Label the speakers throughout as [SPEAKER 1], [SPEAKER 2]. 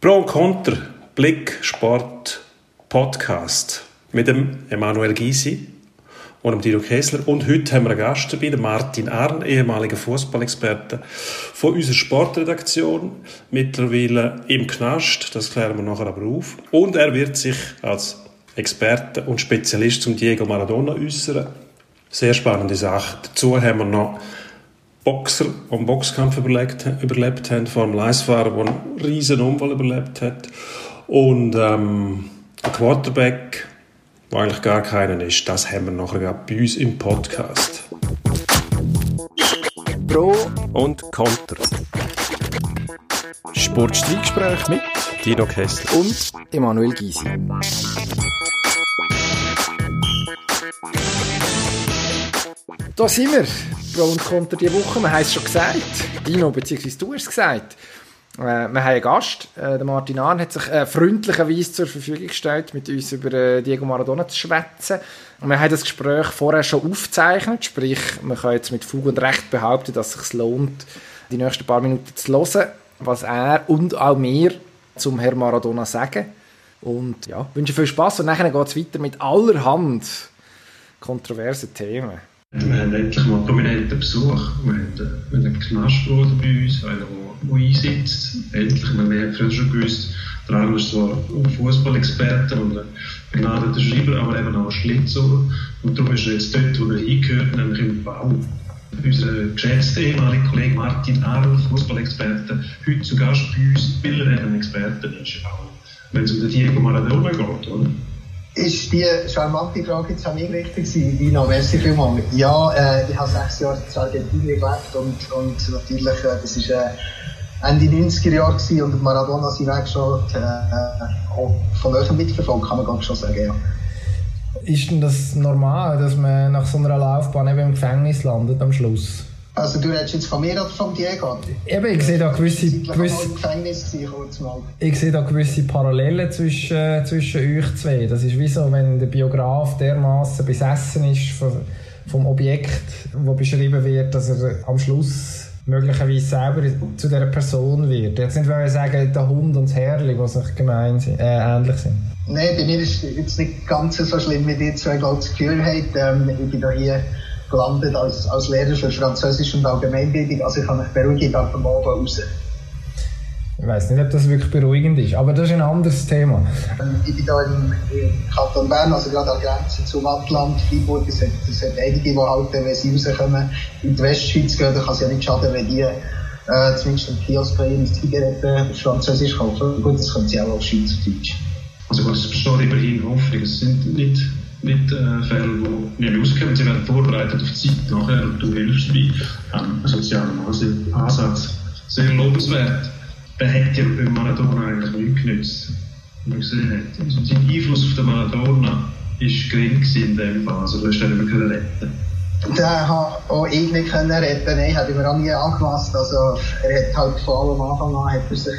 [SPEAKER 1] Pro und Contra, Blick, Sport, Podcast mit dem Emanuel Gysi und dem Dino Kessler. Und heute haben wir einen Gast dabei, den Martin Arn, ehemaliger Fußballexperte von unserer Sportredaktion, mittlerweile im Knast, das klären wir nachher aber auf. Und er wird sich als Experte und Spezialist zum Diego Maradona äußern. Sehr spannende Sache. Dazu haben wir noch Boxer, einen Boxkampf überlebt, überlebt haben, vor allem 1-Fahrer, der einen riesen Unfall überlebt hat. Und ähm, ein Quarterback, der eigentlich gar keinen ist, das haben wir nachher bei uns im Podcast.
[SPEAKER 2] Pro und Contra. Sportstreitgespräch mit
[SPEAKER 1] Dino Kessler
[SPEAKER 2] und Emanuel Gysi. Da sind wir. Pro und Contra diese Woche. Wir haben es schon gesagt. Dino, beziehungsweise du hast es gesagt. Äh, wir haben einen Gast. Äh, der Martin Ahn hat sich äh, freundlicherweise zur Verfügung gestellt, mit uns über äh, Diego Maradona zu schwätzen. Wir haben das Gespräch vorher schon aufgezeichnet. Sprich, man kann jetzt mit Fug und Recht behaupten, dass es sich lohnt, die nächsten paar Minuten zu hören, was er und auch wir zum Herrn Maradona sagen. Und ja, wünsche viel Spaß und nachher geht es weiter mit allerhand kontroversen Themen.
[SPEAKER 3] Wir haben endlich mal prominenten Besuch. Wir haben einen Knastbruder bei uns, einer, der einsitzt. Endlich, wir haben früher schon gewusst, der eine ist zwar ein Fußballexperte und ein begnadeter Schreiber, aber eben auch ein Schlitzer. Und darum ist er jetzt dort, wo er hingehört, nämlich im Bau. Unser geschätzter ehemaliger Kollege Martin Arl, Fußballexperte, heute zu Gast bei uns, weil er eben Experte ist, auch wenn es um den Diego Maradona geht, oder?
[SPEAKER 4] Ist die charmante Frage jetzt an mich richtig gewesen, Dino? Merci vielmals. Ja, äh, ich habe sechs Jahre in Argentinien gelebt und, und natürlich, äh, das war äh, Ende 90er Jahre und Maradona seinen Weg schon äh, von euch mitverfolgt, kann man ganz schon sagen, ja.
[SPEAKER 2] Ist denn das normal, dass man nach so einer Laufbahn eben im Gefängnis landet am Schluss?
[SPEAKER 4] Also du redest jetzt von mir oder von Diego?
[SPEAKER 2] Eben, ich sehe da gewisse,
[SPEAKER 4] Ich war
[SPEAKER 2] gewisse,
[SPEAKER 4] im Gefängnis, kurz mal.
[SPEAKER 2] ich sehe da gewisse Parallelen zwischen, zwischen euch zwei. Das ist wie so, wenn der Biograf dermaßen besessen ist vom, vom Objekt, wo beschrieben wird, dass er am Schluss möglicherweise selber zu dieser Person wird. Jetzt nicht wollen sagen, der Hund und das Herrli, die sich gemein sind, äh, ähnlich sind.
[SPEAKER 4] Nein, bei mir ist es jetzt nicht ganz so schlimm, wie die zwei glaube das Gefühl habt. Ähm, ich bin da hier gelandet als, als Lehrer für Französisch und Allgemeinbildung, also ich kann mich beruhigen, ich darf am Abend raus.
[SPEAKER 2] Ich weiß nicht, ob das wirklich beruhigend ist, aber das ist ein anderes Thema.
[SPEAKER 4] Ähm, Ich bin da im, im Kanton Bern, also gerade an der Grenze zum Atlant, Freiburg, es hat, es hat einige, die halt, wenn sie rauskommen, in die Westschweiz gehen, dann kann es ja nicht schaden, wenn die äh, zumindest im Kiosk bei ihnen Zigaretten auf Französisch kaufen. Gut, das können sie auch auf Schweizerdeutsch.
[SPEAKER 3] Also es besteht immerhin Hoffnung. Es sind nicht, nicht äh, Fälle, die nicht rauskommen. Sie werden vorbereitet auf die Zeit nachher und du hilfst bei ähm, sozialen Ans- Ansatz. Sehr lobenswert. Der hat ja beim Maradona eigentlich nichts genützt. Man gesehen hat. Also sein Einfluss auf den Maradona ist gering in dem Fall. Also du hast ihn nicht mehr retten.
[SPEAKER 4] Den hat auch ich nicht können retten. Nein, hat mir auch nie angepasst. Also, er hat halt von allem Anfang an, hat er sich,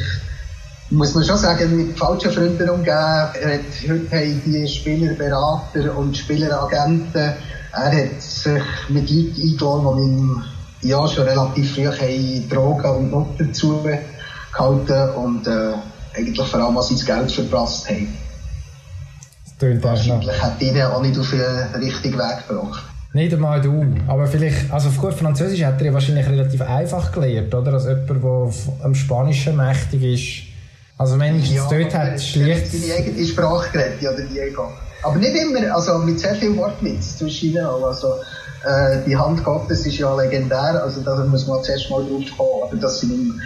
[SPEAKER 4] muss man schon sagen, mit falschen Freunden umgeben. Er hat, heute haben die Spielerberater und Spieleragenten, er hat sich mit Leuten eingeladen, die ihm, ja, schon relativ früh haben Drogen und noch dazu gehalten und, äh, eigentlich vor allem, sie das Geld verprasst haben.
[SPEAKER 2] Das tönt.
[SPEAKER 4] Wahrscheinlich hat ihn auch nicht auf den richtigen Weg gebracht.
[SPEAKER 2] Nicht einmal du. Aber vielleicht, also auf gut Französisch hat er ja wahrscheinlich relativ einfach gelernt, oder? Als jemand, der am Spanischen mächtig ist. Also wenigstens dort
[SPEAKER 4] aber
[SPEAKER 2] hat
[SPEAKER 4] er hat
[SPEAKER 2] schlicht...
[SPEAKER 4] seine eigene Sprache geredet, ja, der Diego. Aber nicht immer, also mit sehr viel Wortwitz zwischen ihnen. Also, äh, die Hand Gottes ist ja legendär, also da muss man zuerst mal drauf kommen. Aber dass sie im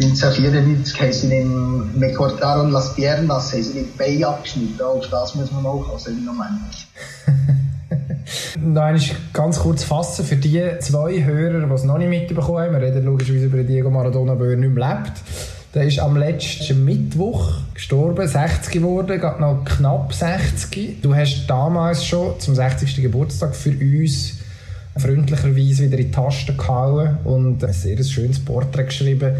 [SPEAKER 4] 1994 haben sie ihm Me cortaron las piernas, haben sie die Beine abgeschnitten. Auf das muss man auch also im Moment.
[SPEAKER 2] Nein, ist ganz kurz fassen für die zwei Hörer, die es noch nicht mitbekommen haben. Wir reden logischerweise über Diego Maradona, weil er nicht mehr lebt. Der ist am letzten Mittwoch gestorben, 60 geworden, geht noch knapp 60. Du hast damals schon zum 60. Geburtstag für uns freundlicherweise wieder in die Tasten gehauen und ein sehr schönes Porträt geschrieben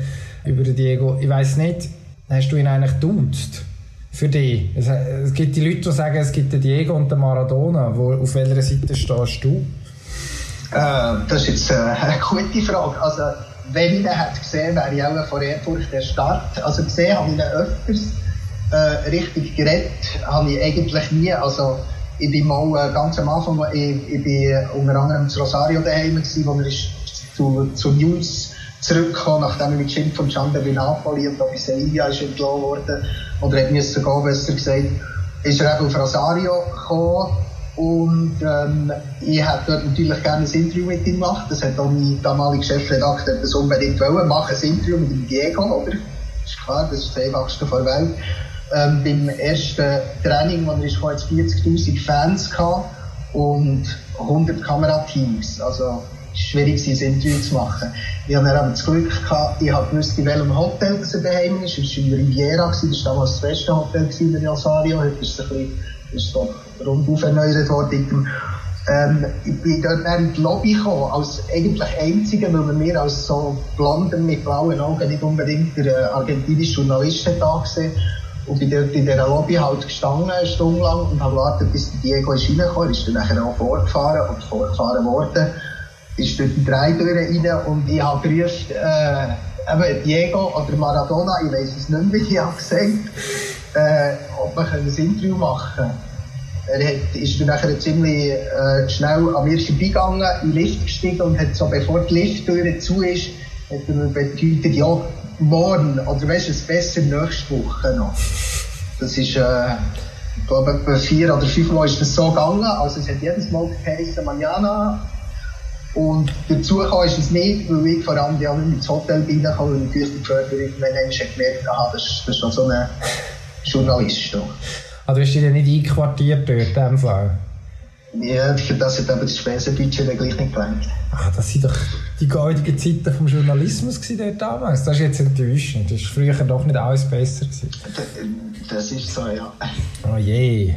[SPEAKER 2] über Diego. Ich weiß nicht, hast du ihn eigentlich duzt? Für dich? Es, es gibt die Leute, die sagen, es gibt den Diego und den Maradona. Wo, auf welcher Seite stehst du?
[SPEAKER 4] Äh, das ist jetzt äh, eine gute Frage. Also, ich ihn hätte gesehen, wäre ich auch von Ehrfurcht erstarrt. Also gesehen habe ich ihn öfters. Äh, richtig geredet habe ich eigentlich nie. Also, ich bin mal äh, ganz am Anfang, ich, ich bin unter anderem zu Rosario daheim gewesen, wo er zu, zu News zurückgekommen, nachdem er mit Schimpf von Gianni Napoli und bei Sevilla entlassen worden. Oder hat müssen gehen, besser gesagt. Ist er eben auf Rosario gekommen und ähm, ich hätte dort natürlich gerne ein Interview mit ihm gemacht. Das hat auch mein damaliger Chefredakteur das unbedingt wollen. Machen ein Interview mit dem Diego, oder? Ist klar, das ist das einfachste der Welt. Ähm, beim ersten Training, wo er jetzt 40.000 Fans gehabt und 100 Kamerateams. Also, schwierig ein Interview zu machen. Ich dann aber das Glück gehabt, ich habe gewusst, in welchem Hotel er daheim ist. Es war in Riviera, das war damals das beste Hotel in Rosario. Heute ist es ein bisschen ist so rundum erneuert worden. Ähm, ich bin dort in die Lobby gekommen, als eigentlich Einziger, weil man mir als so Blonder mit blauen Augen nicht unbedingt der äh, argentinische Journalist da gesehen. Und bin dort in dieser Lobby halt gestanden, eine Stunde lang, und habe gewartet, bis Diego ist reingekommen. ist dann nachher auch vorgefahren, oder vorgefahren worden. Ist die drei Türen rein, und ich habe gerufen, äh, eben Diego oder Maradona, ich weiß es nicht mehr, wie ich habe gesagt äh, ob wir ein Interview machen können. Er hat, ist dann nachher ziemlich äh, schnell an mir vorbeigegangen, in den Lift gestiegen und hat so, bevor die Lifttür zu ist, hat er mir bedeutet, ja, morgen, oder weißt du, es besser nächste Woche noch. Das ist, äh, ich glaube, etwa vier oder fünf Mal ist das so gegangen, also es hat jedes Mal geheißen, Manjana, und dazu kam ist es nicht, weil ich vor allem ja ins Hotel reinkomme und natürlich die Förderung, wenn ich gemerkt habe, das, das ist schon so eine Journalist.
[SPEAKER 2] Also hast du dich nicht einquartiert dort, in dem Fall?
[SPEAKER 4] Ja, für das hat aber das Spesenbudget dann gleich nicht gelangt.
[SPEAKER 2] Ah, das sind doch die goldenen Zeiten vom Journalismus dort damals. Das ist jetzt enttäuschend. Das war früher doch nicht alles besser. Gewesen.
[SPEAKER 4] Das ist so, ja.
[SPEAKER 2] Oh je.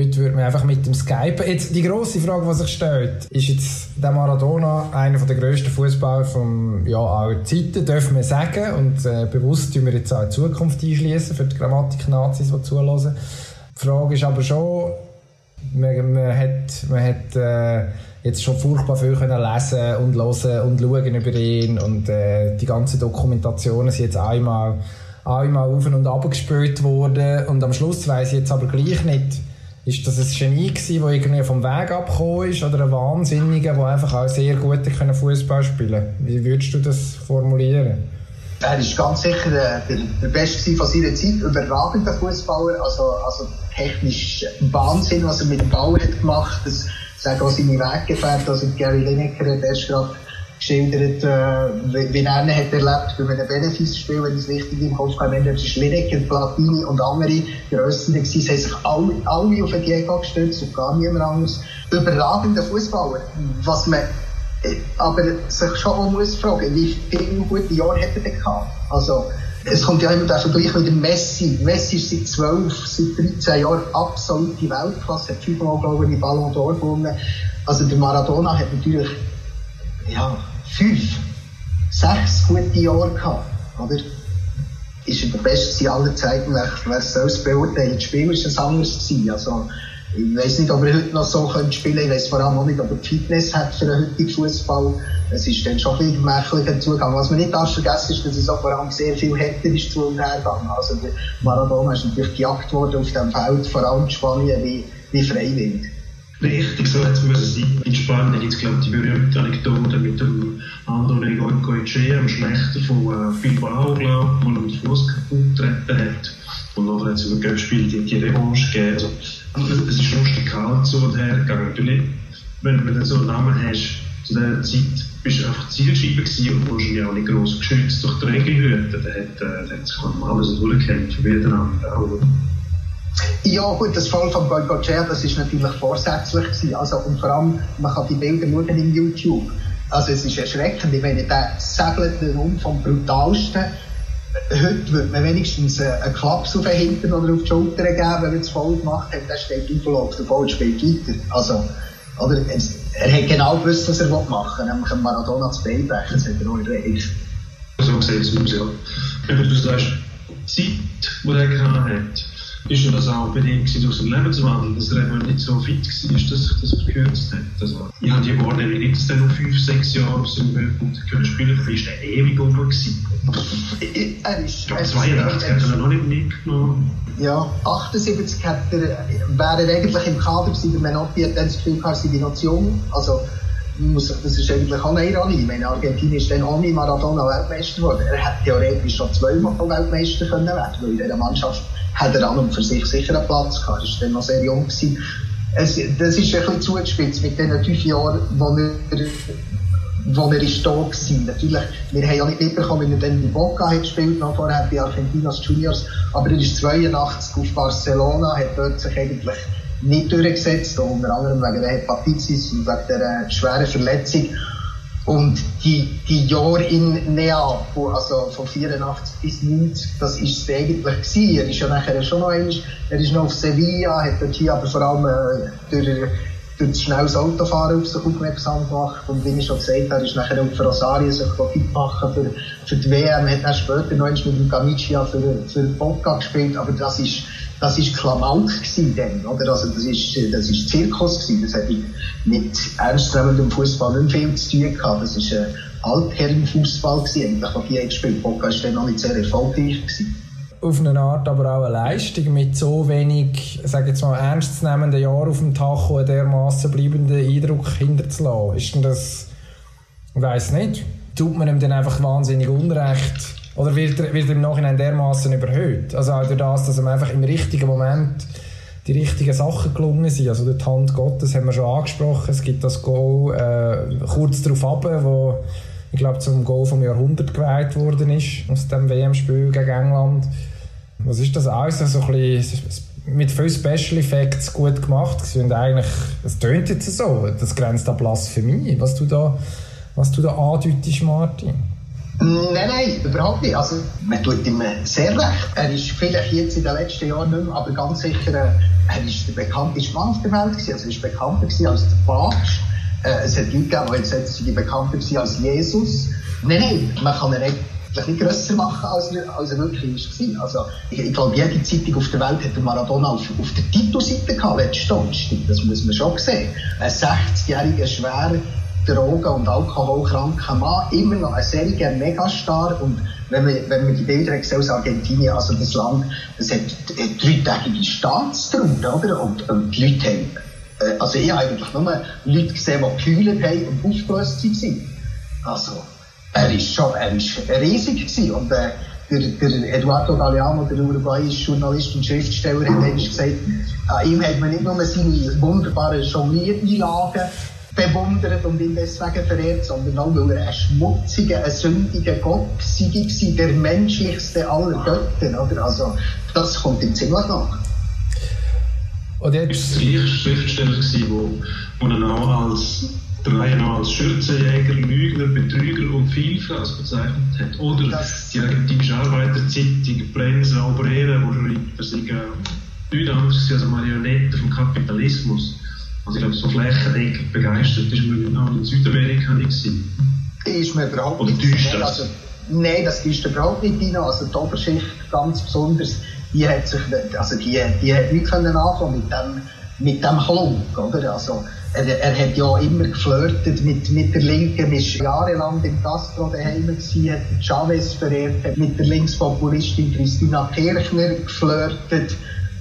[SPEAKER 2] Heute würde man einfach mit dem Skype. Jetzt, die grosse Frage, die sich stellt, ist jetzt der Maradona einer der grössten Fußballer von ja, aller Zeiten, dürfen wir sagen. Und äh, bewusst tun wir jetzt auch die Zukunft einschließen für die Grammatik-Nazis, die zulassen. Die Frage ist aber schon, man, man hat, man hat äh, jetzt schon furchtbar viel können lesen und hören und schauen über ihn und äh, die ganzen Dokumentationen sind jetzt einmal einmal auf und ab gespielt worden und am Schluss weiß ich jetzt aber gleich nicht, ist das ein Genie gewesen, der irgendwie vom Weg abgekommen ist oder ein Wahnsinniger, der einfach auch sehr gut Fußball spielen Wie würdest du das formulieren?
[SPEAKER 4] Er ist ganz sicher der, der, der Beste von seiner Zeit, überragender Fußballer, also, also technisch Wahnsinn, was er mit dem Ball hat gemacht. Das sagen auch seine Weggefährten, also Gary Lineker hat erst gerade geschildert, äh, wie er hat erlebt bei einem Benefizspiel, wenn ich es richtig im Kopf habe. Das ist Lineker, Platini und andere Grössen gewesen. Haben sich alle, alle auf den Diego gestützt und gar niemand anderes. Überragender Fußballer. Was man äh, aber sich schon auch muss fragen, wie viele gute Jahre hat er denn gehabt? Also, es kommt ja immer der Vergleich mit dem Messi. Messi ist seit 12, seit 13 Jahren absolute Weltklasse, hat fünfmal, glaube ich, die Ballon d'Or gewonnen. Also der Maradona hat natürlich, ja, fünf, sechs gute Jahre gehabt, oder? Ist er der Beste aller Zeiten, wer soll es beurteilen? Das Spiel ist ein anderes gewesen, also, ich weiß nicht, ob er heute noch so könnte spielen Ich weiß vor allem auch nicht, ob er Fitness hat für den heutigen Fußball. Es ist dann schon bisschen gemächlicher Zugang. Was man nicht darf vergessen ist, dass es auch vor allem sehr viel härter ist zu und her gegangen. Also Maradona ist natürlich gejagt worden auf dem Feld, vor allem in Spanien, wie, wie Freiwild
[SPEAKER 3] richtig so hätte es müssen sein. In Spanien gibt es, glaube ich, die berühmte Anekdote mit dem André Goicoechea, dem Schlechter von äh, Bilbao, glaube ich, der ihm den Fuß getreten hat. Und nachher hat es über Göppspiel die, die Revanche gegeben. Also, es ist rustikal so und her gegangen. Natürlich, wenn, wenn du so einen Namen hast, zu dieser Zeit bist du einfach Zielscheibe gewesen und wahrscheinlich auch nicht gross geschützt durch die Regelhüte. Da hat, äh, hat sich alles durchgekämpft, wie der andere.
[SPEAKER 4] Ja, gut, das Fall von Goicoechea, das ist natürlich vorsätzlich gewesen. Also, und vor allem, man kann die Bilder schauen in YouTube. Also, es ist erschreckend. Ich meine, der segelt rum vom brutalsten. Heute würde man wenigstens einen Klaps auf den Hintern oder auf die Schulter geben, wenn man es voll gemacht hat. Der steht auf und läuft voll und spielt weiter. Also, oder, er hat genau gewusst, was er machen will, nämlich Maradona zu Bein brechen. Das hat er auch erreicht.
[SPEAKER 3] So sieht es aus, ja. Du sagst, Zeit, die er gehabt hat, ist ja das auch bedingt durch den Lebenswandel, dass er eben nicht so fit war, dass sich das verkürzt hat. Also, ich habe die Wahrnehmung nicht, dass er noch fünf, sechs Jahre auf seinem Höhepunkt können spielen konnte, ist er ewig oben gewesen. Er ist, ich glaube, 82 hat er noch nicht mitgenommen.
[SPEAKER 4] Ja, 78 hat er, wäre er eigentlich im Kader gewesen, der Menotti hat dann das Gefühl gehabt, er sei noch zu jung. Also, muss, das ist eigentlich auch eine Ironie. Meine, Argentinien ist dann ohne Maradona Weltmeister geworden. Er hätte theoretisch schon zweimal Weltmeister können werden weil in dieser Mannschaft hat er an und für sich sicher einen Platz gehabt. Er war dann noch sehr jung. Gewesen. Es, das ist ein bisschen zugespitzt mit den fünf Jahren, wo er, wo er ist da war. Natürlich, wir haben ja nicht mitbekommen, wie er dann in Boca hat gespielt, noch vorher bei Argentinos Juniors, aber er ist 82 auf Barcelona, hat dort sich eigentlich nicht durchgesetzt, unter anderem wegen der Hepatitis und wegen der schweren Verletzung. Und die, die Jahre in Neapel, also von 84 bis 90, das war es eigentlich gewesen. Er ist ja nachher schon noch einmal, er ist noch auf Sevilla, hat dort hier aber vor allem äh, durch, durch das schnelles Autofahren auf sich aufmerksam gemacht. Und wie ich schon gesagt habe, ist nachher auch für Rosario sich fit machen für, für die WM, hat dann später noch einmal mit dem Gamicia für, für Boca gespielt, aber das ist, das ist Klamauk gewesen dann, oder? Also das ist, das ist Zirkus gewesen. Das hatte mit ernstzunehmendem Fußball nicht viel zu tun gehabt. Das ist ein Altherrenfußball gewesen, eigentlich, was hier gespielt Boca ist dann noch nicht sehr erfolgreich gewesen.
[SPEAKER 2] Auf eine Art aber auch eine Leistung mit so wenig, sage jetzt mal, ernstzunehmenden Jahren auf dem Tacho einen dermassen bleibenden Eindruck hinterzulassen. Ist denn das, ich weiss nicht, tut man ihm dann einfach wahnsinnig Unrecht? Oder wird er, wird er im Nachhinein dermaßen überhöht? Also auch durch das, dass ihm einfach im richtigen Moment die richtigen Sachen gelungen sind. Also die Hand Gottes haben wir schon angesprochen. Es gibt das Goal äh, kurz darauf ab, wo ich glaube zum Goal vom Jahrhundert geweiht worden ist aus dem WM-Spiel gegen England. Was ist das alles? Also ein bisschen mit vielen Special Effects gut gemacht. Und eigentlich, es tönt jetzt so, das grenzt an Blasphemie, was du da, was du da andeutest, Martin.
[SPEAKER 4] Nein, nein, überhaupt nicht. Also, man tut ihm sehr recht. Er ist vielleicht jetzt in den letzten Jahren nicht mehr, aber ganz sicher, äh, er ist der bekannteste Mann auf der Welt gewesen. Also, er ist bekannter gewesen als der Papst. Äh, es hat Leute gegeben, die haben, er bekannter gewesen als Jesus. Nein, nein, man kann ihn eigentlich nicht grösser machen, als er, als er wirklich war. Also, ich, ich glaube, jede Zeitung auf der Welt hat Maradona auf, auf der Titelseite gehabt, letzten Donnerstag. Das muss man schon sehen. Ein 60-jähriger, schwer Drogen- und alkoholkranker Mann, immer noch ein seriger Megastar und wenn man, wenn man die Bilder sieht aus Argentinien, also das Land, es hat dreitägige Staatstrauer, oder? Und, und die Leute haben, äh, also ich habe eigentlich nur Leute gesehen, die gekühlt haben und aufgelöst waren. Also, er ist schon, er ist riesig gewesen und äh, der, der Eduardo Galeano, der uruguayische Journalist und Schriftsteller, hat gesagt, an ihm hat man nicht nur seine wunderbaren Jongliereinlagen bewundert und ihn deswegen verehrt, sondern auch, weil er ein schmutziger, ein sündiger Gott war, der menschlichste aller Götter. Oder? Also, das kommt ihm ziemlich nach.
[SPEAKER 3] Und jetzt... Ist der gleiche Schriftsteller, der ihn auch als drei als Schürzenjäger, Lügner, Betrüger und Vielfraß bezeichnet hat. Oder das die argentinische Arbeiterzeitung Prensa Obrera, wo schreibt, er sei nichts anderes als Marionette vom Kapitalismus. Also ich glaube, so flächendeckend begeistert ist man auch in Südamerika nicht gewesen.
[SPEAKER 4] Ist mir überhaupt nicht. Oder täuscht das? Also, nein, das ist überhaupt nicht rein. Also die Oberschicht ganz besonders, die hat sich, also die, die hat nicht können anfangen mit dem, mit dem Klunk, oder? Also, er, er hat ja immer geflirtet mit, mit der Linken, ist jahrelang im Castro daheim gewesen, hat Chavez verehrt, hat mit der Linkspopulistin Christina Kirchner geflirtet,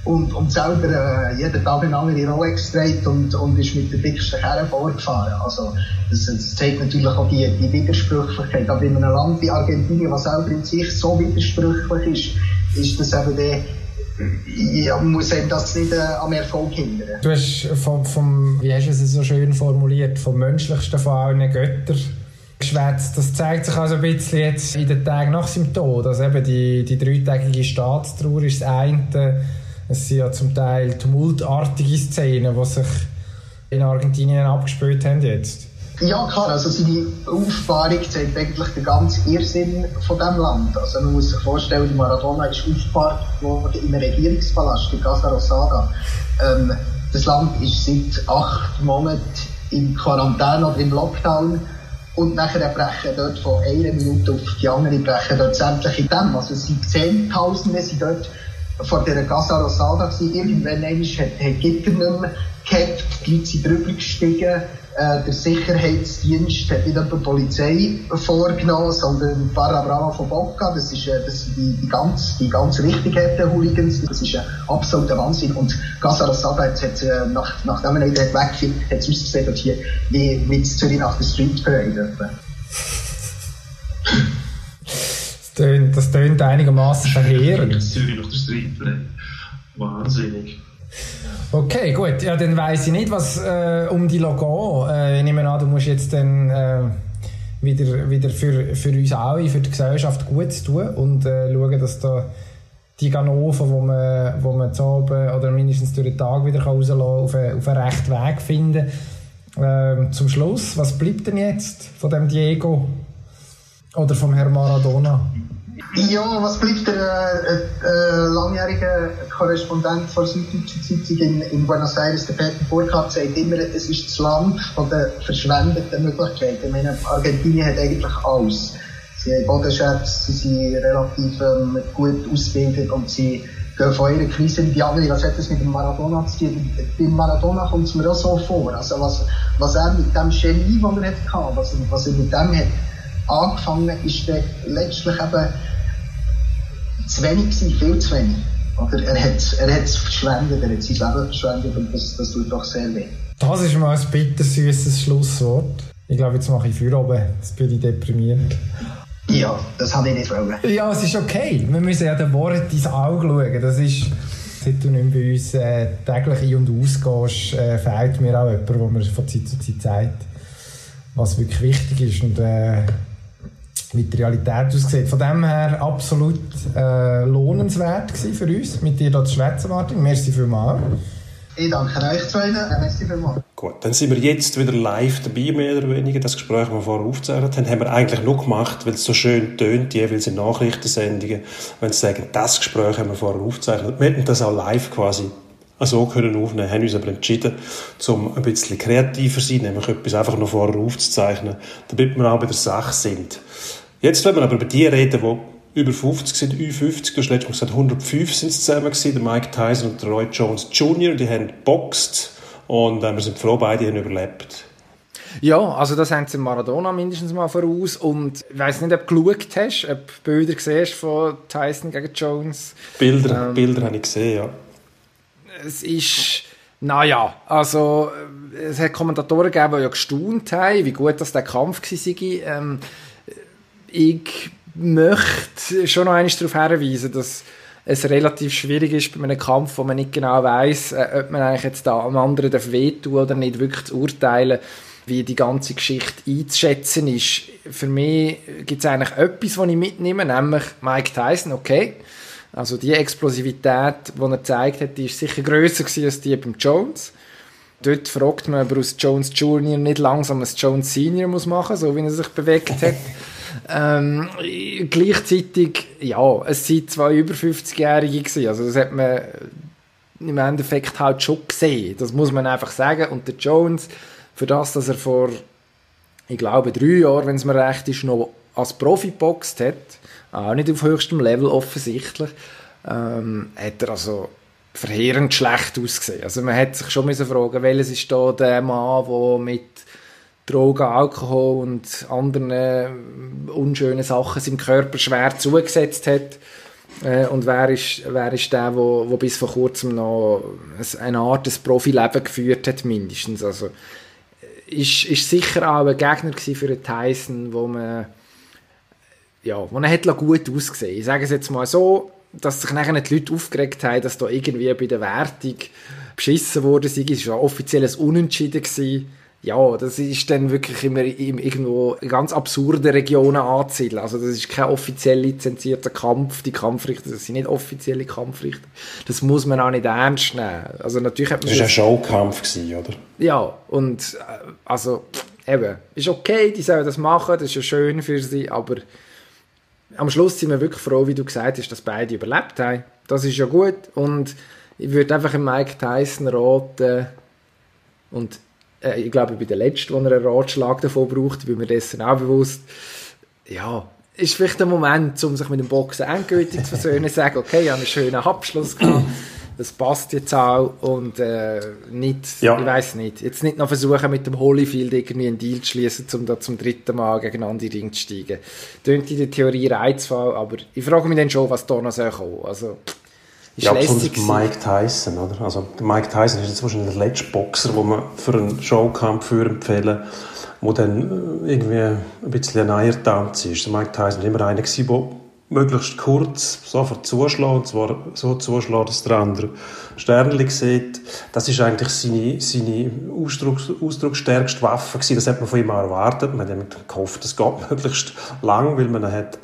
[SPEAKER 4] und, und selber äh, jeden Tag eine andere Rolex trägt und, und ist mit der dicksten Kerne vorgefahren. Also, das, das zeigt natürlich auch die, die Widersprüchlichkeit. Aber in einem Land wie Argentinien, was selber in sich so widersprüchlich ist, ist das eben der, ja, muss einem das nicht äh, am Erfolg hindern.
[SPEAKER 2] Du hast vom, vom, wie hast du es so schön formuliert, vom menschlichsten von allen Göttern. Das zeigt sich also ein bisschen jetzt in den Tagen nach seinem Tod. Also eben die, die dreitägige Staatstrauer ist das eine, es sind ja zum Teil tumultartige Szenen, die sich in Argentinien abgespielt haben jetzt.
[SPEAKER 4] Ja, klar. Also seine Aufbahrung zeigt eigentlich den ganzen Irrsinn von diesem Land. Also man muss sich vorstellen, Maradona ist aufgebahrt worden im Regierungspalast, in Casa Rosada. Ähm, das Land ist seit acht Monaten in Quarantäne oder im Lockdown. Und nachher brechen dort von einer Minute auf die andere brechen dort sämtliche Dämme. Also es sind Zehntausende sind dort vor dieser Casa Rosada gewesen. Irgendwann einmal hat, hat Gitter nicht mehr gehabt, die Leute sind drüber gestiegen. Äh, der Sicherheitsdienst hat nicht etwa Polizei vorgenommen, sondern Barra Brava von Bocca. Das, ist, äh, das sind die, die, ganz, die ganz richtig Hooligans. Das ist ein absoluter Wahnsinn. Und Casa Rosada hat, hat äh, nach, nachdem er wieder weggeführt hat, es ausgesehen wie, wie in Zürich nach der Street Parade.
[SPEAKER 2] Das tönt, das tönt einigermaßen verheerend.
[SPEAKER 3] Zürich nach der Parade. Wahnsinnig.
[SPEAKER 2] Okay, gut. Ja, dann weiss ich nicht, was äh, um die Logo. Äh, ich nehme an, du musst jetzt dann äh, wieder, wieder für, für uns alle, für die Gesellschaft gut tun und äh, schauen, dass da die Ganoven, wo man, wo man zu oben oder mindestens durch den Tag wieder rauslassen kann, auf, einen, auf einen rechten Weg finden. Ähm, zum Schluss, was bleibt denn jetzt von dem Diego oder vom Herrn Maradona?
[SPEAKER 4] Ja, was bleibt der äh, äh, langjährige Korrespondent der Süddeutschen Zeitung in, in Buenos Aires, der Peter Burkhardt, sagt immer, es ist das Land der verschwendeten Möglichkeiten. Ich meine, Argentinien hat eigentlich alles. Sie haben Bodenschätze, sie sind relativ ähm, gut ausgebildet und sie gehen von einer Krise in die andere. Was hat das mit dem Maradona zu tun? Beim Maradona kommt es mir auch so vor. Also was, was er mit dem Genie, das er hatte, was, was er mit dem hat angefangen, ist dann letztlich eben zu wenig gewesen, viel zu wenig. Oder er hat, er es verschwendet, er hat sein Leben verschwendet und das, das tut doch sehr weh.
[SPEAKER 2] Das ist mal ein bittersüßes Schlusswort. Ich glaube, jetzt mache ich für oben. Jetzt bin ich deprimiert.
[SPEAKER 4] Ja, das habe ich nicht wollen.
[SPEAKER 2] Ja, es ist okay. Wir müssen ja den Wort ins Auge schauen. Das ist, seit du nicht bei uns äh, täglich ein- und ausgehst, äh, fehlt mir auch jemand, wo mir von Zeit zu Zeit sagt, was wirklich wichtig ist und äh, wie die Realität aussieht. Von dem her absolut äh, lohnenswert gewesen für uns, mit dir hier zu schwätzen, Martin. Merci vielmals.
[SPEAKER 4] Ich danke euch zwei. Äh, Merci vielmals.
[SPEAKER 1] Gut, dann sind wir jetzt wieder live dabei, mehr oder weniger. Das Gespräch, das wir vorher aufgezeichnet haben, haben wir eigentlich nur gemacht, weil es so schön tönt, jeweils in Nachrichtensendungen, wenn sie sagen, das Gespräch haben wir vorher aufgezeichnet. Wir hätten das auch live quasi so können aufnehmen, haben uns aber entschieden, um ein bisschen kreativer zu sein, nämlich etwas einfach noch vorher aufzuzeichnen, damit wir auch bei der Sache sind. Jetzt wollen wir aber über die reden, die über 50 sind, Ü50, du hast letztes Mal gesagt, 105 sind es zusammen gewesen, der Mike Tyson und der Roy Jones Jr., die haben geboxt und äh, wir sind froh, beide haben überlebt.
[SPEAKER 2] Ja, also das haben sie Maradona mindestens mal voraus und ich weiss nicht, ob du geschaut hast, ob du Bilder siehst von Tyson gegen Jones.
[SPEAKER 1] Bilder, Bilder habe ich gesehen, ja.
[SPEAKER 2] Es ist, naja, also es hat Kommentatoren gegeben, die ja gestaunt haben, wie gut das der Kampf war. Ähm, ich möchte schon noch einmal darauf hinweisen, dass es relativ schwierig ist bei einem Kampf, wo man nicht genau weiß, äh, ob man eigentlich jetzt da am anderen wehtun oder nicht, wirklich zu urteilen, wie die ganze Geschichte einzuschätzen ist. Für mich gibt es eigentlich etwas, was ich mitnehme, nämlich Mike Tyson, okay. Also die Explosivität, die er gezeigt hat, die ist sicher grösser als die beim Jones. Dort fragt man, ob aus Jones Junior nicht langsam ein Jones Senior muss machen, so wie er sich bewegt hat. Ähm, gleichzeitig, ja, es sind zwei über 50-Jährige gewesen. Also das hat man im Endeffekt halt schon gesehen. Das muss man einfach sagen. Und der Jones, für das, dass er vor, ich glaube, drei Jahren, wenn es mir recht ist, noch als Profi geboxt hat, auch nicht auf höchstem Level offensichtlich, ähm, hat er also verheerend schlecht ausgesehen. Also man hat sich schon müssen fragen, welches ist da der Mann, der mit Drogen, Alkohol und anderen unschönen Sachen seinem Körper schwer zugesetzt hat. Äh, und wer ist, wer ist der, wo, wo bis vor kurzem noch eine Art des Profileben geführt hat, mindestens. Also, ist, ist sicher auch ein Gegner für den Tyson, wo man ja, er hat gut ausgesehen. Ich sage es jetzt mal so, dass sich nachher die Leute aufgeregt haben, dass da irgendwie bei der Wertung beschissen wurde. Es war ein Unentschieden. Gewesen. Ja, das ist dann wirklich immer irgendwo in ganz absurde Regionen anzusiedeln. Also das ist kein offiziell lizenzierter Kampf. Die Kampfrichter, das sind nicht offizielle Kampfrichter. Das muss man auch nicht ernst nehmen. Also natürlich hat man
[SPEAKER 1] das war ein Showkampf, gewesen, oder?
[SPEAKER 2] Ja, und also eben, ist okay, die sollen das machen, das ist ja schön für sie, aber am Schluss sind wir wirklich froh, wie du gesagt hast, dass beide überlebt haben. Das ist ja gut. Und ich würde einfach Mike Tyson raten und äh, ich glaube, ich bin der Letzte, der einen Ratschlag davon braucht, weil mir dessen auch bewusst, ja, ist vielleicht der Moment, um sich mit dem Boxen endgültig zu versöhnen, sagen, okay, ich habe einen schönen Abschluss gehabt, das passt jetzt auch und äh, nicht, ja. ich weiß nicht, jetzt nicht noch versuchen mit dem Holyfield irgendwie einen Deal zu schließen, um da zum dritten Mal gegeneinander in den Ring zu steigen. Tönt in der Theorie reizvoll, aber ich frage mich dann schon, was da noch soll kommen. Also,
[SPEAKER 1] ja, besonders Mike Tyson, oder? Also, Mike Tyson ist jetzt wahrscheinlich der letzte Boxer, den man für einen Showkampf empfehlen wo dann äh, irgendwie ein bisschen ein Eiertanz ist. Der Mike Tyson war immer einer, der möglichst kurz sofort zuschlagen, und zwar so zuschlagen, dass der andere Sternli sieht. Das ist eigentlich seine, seine Ausdrucks, ausdrucksstärkste Waffe gewesen. Das hat man von ihm erwartet. Man hat gehofft, es geht möglichst lang, weil man hat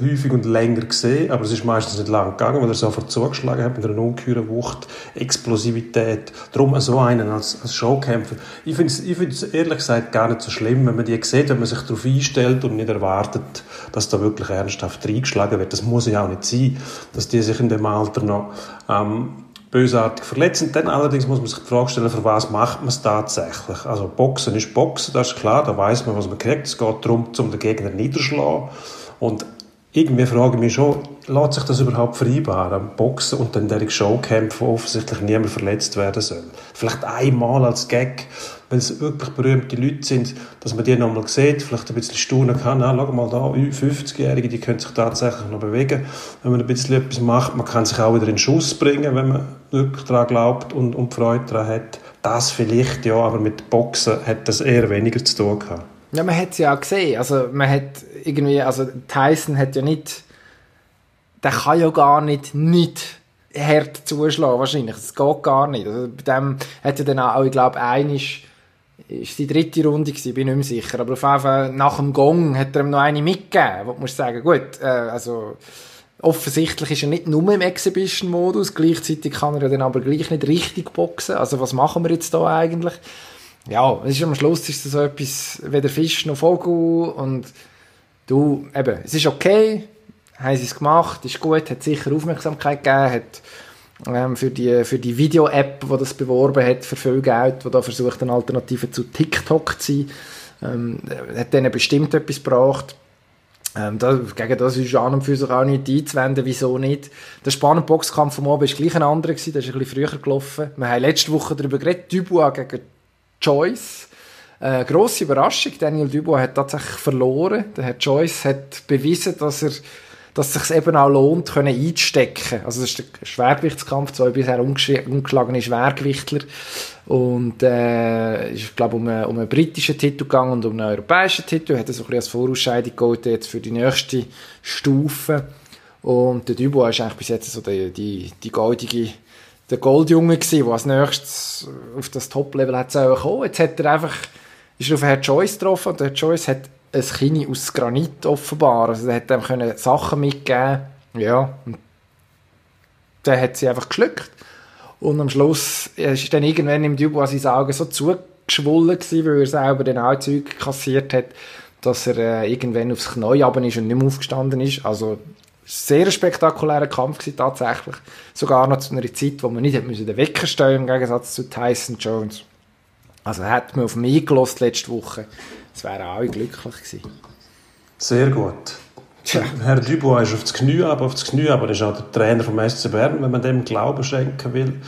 [SPEAKER 1] häufig und länger gesehen, aber es ist meistens nicht lang gegangen, weil er sofort zugeschlagen hat mit einer ungeheuren Wucht, Explosivität. Darum so einen als, als Showkämpfer. Ich finde es ich ehrlich gesagt gar nicht so schlimm, wenn man die sieht, wenn man sich darauf einstellt und nicht erwartet, dass da wirklich ernsthaft reingeschlagen wird. Das muss ja auch nicht sein, dass die sich in dem Alter noch ähm, bösartig verletzen. Dann allerdings muss man sich die Frage stellen, für was macht man es tatsächlich? Also Boxen ist Boxen, das ist klar, da weiß man, was man kriegt. Es geht darum, um den Gegner niederschlagen. Und irgendwie frage ich mich schon, lässt sich das überhaupt vereinbaren? Boxen und dann der Showkämpfe, wo offensichtlich niemand verletzt werden soll. Vielleicht einmal als Gag, weil es wirklich berühmte Leute sind, dass man die nochmal sieht, vielleicht ein bisschen staunen kann. Ah, schau mal da, 50-Jährige, die können sich tatsächlich noch bewegen. Wenn man ein bisschen etwas macht, man kann sich auch wieder in Schuss bringen, wenn man wirklich daran glaubt und, und Freude daran hat. Das vielleicht, ja, aber mit Boxen hat das eher weniger zu tun gehabt.
[SPEAKER 2] Ja, man hat es ja auch gesehen. Also man hat irgendwie, also Tyson hat ja nicht, der kann ja gar nicht nicht hart zuschlagen wahrscheinlich. Das geht gar nicht. Also bei dem hat er dann auch, ich glaube, einig ist die dritte Runde gewesen, bin ich nicht mehr sicher. Aber auf jeden Fall nach dem Gong hat er ihm noch eine mitgegeben. Wo du musst sagen, gut, äh, also offensichtlich ist er nicht nur im Exhibition-Modus, gleichzeitig kann er ja dann aber gleich nicht richtig boxen. Also was machen wir jetzt da eigentlich? Ja, es ist am Schluss ist das so etwas, weder Fisch noch Vogel und du, eben, es ist okay, haben sie es gemacht, ist gut, hat sicher Aufmerksamkeit gegeben, hat ähm, für die, für die Video-App, die das beworben hat, für viel Geld, die da versucht, eine Alternative zu TikTok zu sein, ähm, hat denen bestimmt etwas gebracht. Ähm, da, gegen das ist an und für sich auch nicht einzuwenden, wieso nicht. Der spannende Boxkampf vom Abend war gleich ein anderer, der ist ein bisschen früher gelaufen. Wir haben letzte Woche darüber geredet, Dubois gegen Joyce. Äh, grosse Überraschung, Daniel Dubois hat tatsächlich verloren. Der Herr Joyce hat bewiesen, dass er dass es sich eben auch lohnt, können einzustecken. Also das ist der Schwergewichtskampf, zwei bisher ungeschlagene Schwergewichtler. Und äh, ist, glaube um, einen, um einen britischen Titel gegangen und um einen europäischen Titel. Hat er so ein bisschen als Vorausscheidung geholt jetzt für die nächste Stufe. Und der Dubois ist eigentlich bis jetzt so die, die, die goldige der Goldjunge gewesen, der als nächstes auf das Top-Level hat kommen Jetzt hat er einfach, ist auf Herr Joyce getroffen und der Herr Joyce hat ein Kini aus Granit offenbar. Also er hat ihm können Sachen mitgeben ja, und der hat sie einfach geschluckt. Und am Schluss ist dann irgendwann im Dubois seine Augen so zugeschwollen gewesen, weil er selber dann auch Zeug kassiert hat, dass er äh, irgendwann aufs Knie ist und nicht mehr aufgestanden ist. Also sehr spektakulärer Kampf gewesen, tatsächlich. Sogar noch zu einer Zeit, wo man nicht hätte den Wecker stellen im Gegensatz zu Tyson Jones. Also hätte man auf mich gelost letzte Woche, es wären alle glücklich gewesen.
[SPEAKER 1] Sehr gut. Tja. Herr Dubois ist auf das Knie, aber auf das Knie, aber ist auch der Trainer vom SC Bern, wenn man dem Glauben schenken will.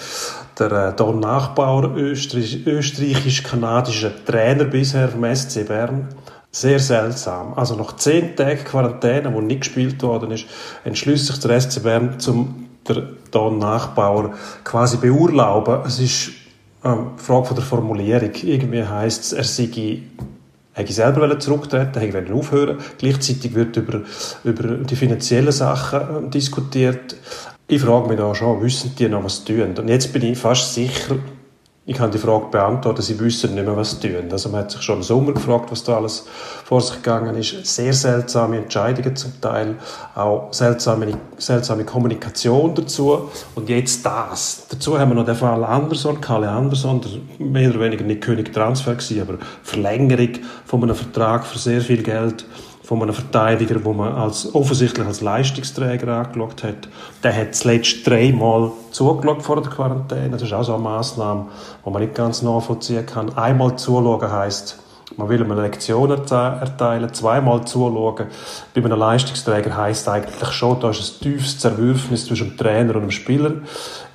[SPEAKER 1] Der äh, Don Nachbauer, österreich, österreichisch-kanadischer Trainer bisher vom SC Bern sehr seltsam. Also nach zehn Tagen Quarantäne, wo nicht gespielt worden ist, entschließt sich der SC Bern zum Don Nachbauer quasi beurlauben. Es ist eine ähm, Frage von der Formulierung. Irgendwie heisst es, er sei hätte selber zurücktreten hätte aufhören Gleichzeitig wird über, über die finanziellen Sachen äh, diskutiert. Ich frage mich da schon, wissen die noch, was tun? Und jetzt bin ich fast sicher, ich kann die Frage beantworten, sie wissen nicht mehr, was sie tun. Also man hat sich schon im Sommer gefragt, was da alles vor sich gegangen ist. Sehr seltsame Entscheidungen zum Teil, auch seltsame, seltsame Kommunikation dazu. Und jetzt das. Dazu haben wir noch den Fall Anderson, Kalle Anderson, der mehr oder weniger nicht König Transfer war, aber Verlängerung von einem Vertrag für sehr viel Geld von einem Verteidiger, wo man als, offensichtlich als Leistungsträger angeschaut hat. Der hat zuletzt dreimal zugeschaut vor der Quarantäne. Das ist auch so eine Massnahme, die man nicht ganz nachvollziehen kann. Einmal zuschauen heisst, Man will ihm eine Lektion erteilen, zweimal zuschauen. Bei einem Leistungsträger heisst eigentlich schon, da ist ein tiefes Zerwürfnis zwischen dem Trainer und dem Spieler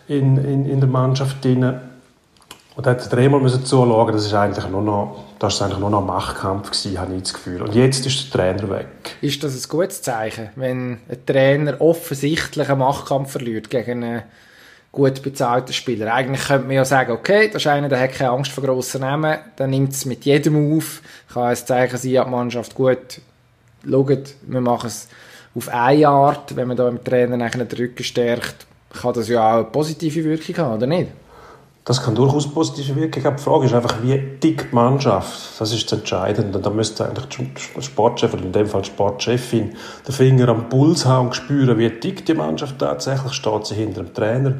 [SPEAKER 1] in, in, in der Mannschaft drin. Und da hat dreimal müssen das ist eigentlich nur noch, das ist eigentlich nur noch ein Machtkampf gewesen, habe ich das Gefühl. Und jetzt ist der Trainer weg.
[SPEAKER 2] Ist das ein gutes Zeichen, wenn ein Trainer offensichtlich einen Machtkampf verliert gegen einen gut bezahlten Spieler? Eigentlich könnte man ja sagen, okay, das ist einer, der hat keine Angst vor grossen Namen, der nimmt es mit jedem auf, kann ein Zeichen sein an die Mannschaft, gut, schaut, wir machen es auf eine Art, wenn man da im Trainer nachher den Rücken stärkt, kann das ja auch eine positive Wirkung haben, oder nicht?
[SPEAKER 1] Das kann durchaus positive Wirkung haben. Die Frage ist einfach, wie dick die Mannschaft. Das ist das Entscheidende. Und da müsste eigentlich der Sportchef, oder in dem Fall die Sportchefin, den Finger am Puls haben und spüren, wie dick die Mannschaft tatsächlich steht sie hinter dem Trainer.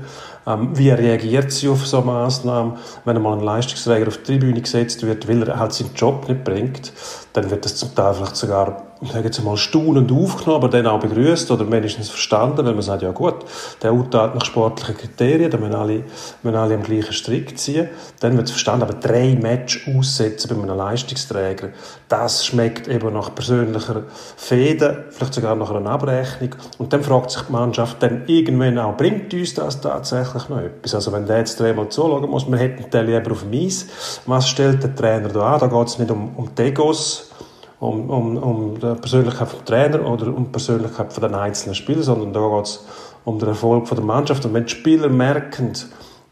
[SPEAKER 1] Ähm, wie reagiert sie auf so Massnahmen? Wenn einmal ein Leistungsträger auf die Tribüne gesetzt wird, weil er halt seinen Job nicht bringt, dann wird das zum Teil vielleicht sogar sagen jetzt mal, staunend aufgenommen, aber dann auch begrüßt oder wenigstens verstanden, weil man sagt, ja gut, der urteilt nach sportlichen Kriterien, dann müssen alle, müssen alle am gleichen Strick ziehen. Dann wird es verstanden, aber drei Matches aussetzen bei einem Leistungsträger, das schmeckt eben nach persönlicher Fehde, vielleicht sogar nach einer Abrechnung. Und dann fragt sich die Mannschaft dann irgendwann auch, bringt uns das tatsächlich noch etwas? Also wenn der jetzt dreimal zuschauen muss, wir hätten den lieber auf dem Eis, was stellt der Trainer da an? Da geht es nicht um, um Degos, um, um, um die Persönlichkeit des Trainer oder um die Persönlichkeit von einzelnen Spieler, sondern da geht es um den Erfolg der Mannschaft. Und wenn die Spieler merken,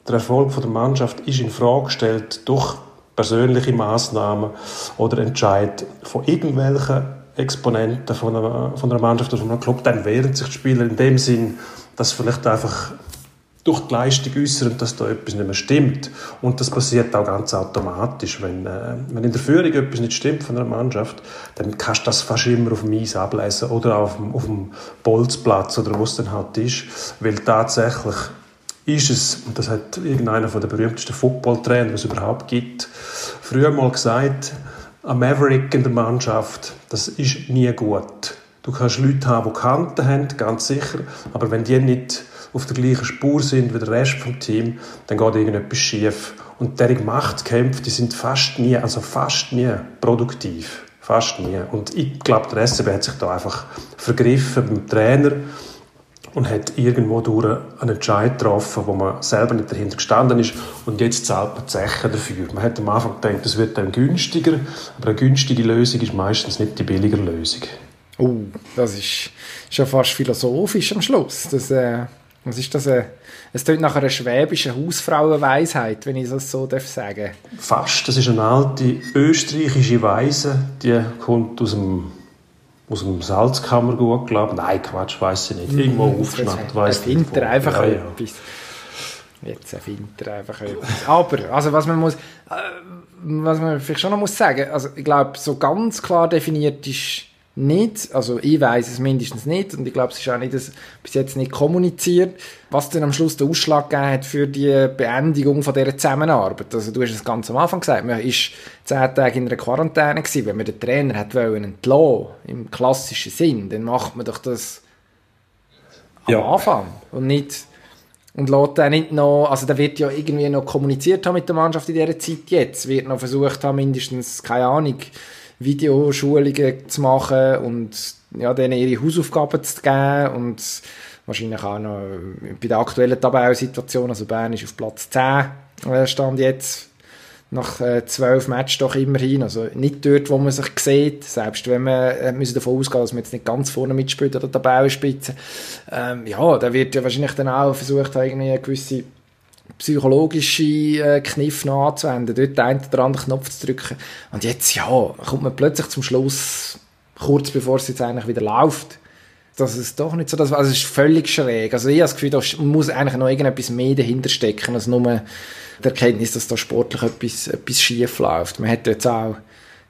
[SPEAKER 1] der Erfolg der Mannschaft ist in Frage gestellt durch persönliche Maßnahmen oder Entscheid von irgendwelchen Exponenten von einer, von einer Mannschaft oder von einem Club, dann wehren sich die Spieler in dem Sinn, dass vielleicht einfach durch die Leistung äußern, dass da etwas nicht mehr stimmt. Und das passiert auch ganz automatisch. Wenn, äh, wenn in der Führung etwas nicht stimmt von einer Mannschaft, dann kannst du das fast immer auf dem Eis ablesen oder auf dem, auf dem Bolzplatz oder wo es dann halt ist. Weil tatsächlich ist es, und das hat irgendeiner von den berühmtesten Footballtrainern, die es überhaupt gibt, früher mal gesagt, ein Maverick in der Mannschaft, das ist nie gut. Du kannst Leute haben, die Kanten haben, ganz sicher, aber wenn die nicht auf der gleichen Spur sind wie der Rest vom Team, dann geht irgendetwas schief. Und derige Machtkämpfe, die sind fast nie, also fast nie produktiv. Fast nie. Und ich glaube, der SCB hat sich da einfach vergriffen beim Trainer und hat irgendwo durch einen Entscheid getroffen, wo man selber nicht dahinter gestanden ist und jetzt zahlt man Zeche dafür. Man hat am Anfang gedacht, das wird dann günstiger, aber eine günstige Lösung ist meistens nicht die billigere Lösung.
[SPEAKER 2] Oh, das ist schon fast philosophisch am Schluss. Das, äh, was ist das? Äh, es klingt nach einer schwäbischen Hausfrauenweisheit, wenn ich das so darf sagen
[SPEAKER 1] Fast. Das ist eine alte österreichische Weise, die kommt aus dem aus dem Salzkammergut, glaube ich. Nein, Quatsch, weiß ich nicht. Irgendwo mm, aufgeschnappt, weiß
[SPEAKER 2] ich nicht. Einfach ja, etwas. Jetzt erfindet er einfach etwas. Aber, also was man muss, äh, was man vielleicht schon noch muss sagen, also ich glaube, so ganz klar definiert ist nicht, also ich weiß es mindestens nicht und ich glaube, es ist auch nicht bis jetzt nicht kommuniziert, was dann am Schluss den Ausschlag gegeben hat für die Beendigung von dieser Zusammenarbeit. Also du hast es ganz am Anfang gesagt, man ist zehn Tage in einer Quarantäne gewesen, wenn man den Trainer hat wollen entlassen, im klassischen Sinn, dann macht man doch das am ja. Anfang und nicht und lässt dann nicht noch, also da wird ja irgendwie noch kommuniziert haben mit der Mannschaft in dieser Zeit jetzt, wird noch versucht haben, mindestens, keine Ahnung, Videoschulungen zu machen und ja, denen ihre Hausaufgaben zu geben und wahrscheinlich auch noch bei der aktuellen Tabellensituation, also Bern ist auf Platz 10, äh, stand jetzt. Nach äh, zwölf Matches doch immerhin, also nicht dort, wo man sich sieht, selbst wenn man äh, müssen davon ausgehen, dass man jetzt nicht ganz vorne mitspielt an der Tabellenspitze, ähm, ja, da wird ja wahrscheinlich dann auch versucht, irgendwie eine gewisse psychologische äh, Kniff noch anzuwenden, dort einen oder anderen Knopf zu drücken. Und jetzt, ja, kommt man plötzlich zum Schluss, kurz bevor es jetzt eigentlich wieder läuft, dass es doch nicht so, dass, also es ist völlig schräg. Also ich habe das Gefühl, da muss eigentlich noch irgendetwas mehr dahinter stecken, als nur die Erkenntnis, dass da sportlich etwas, etwas schief läuft. Man hat jetzt auch,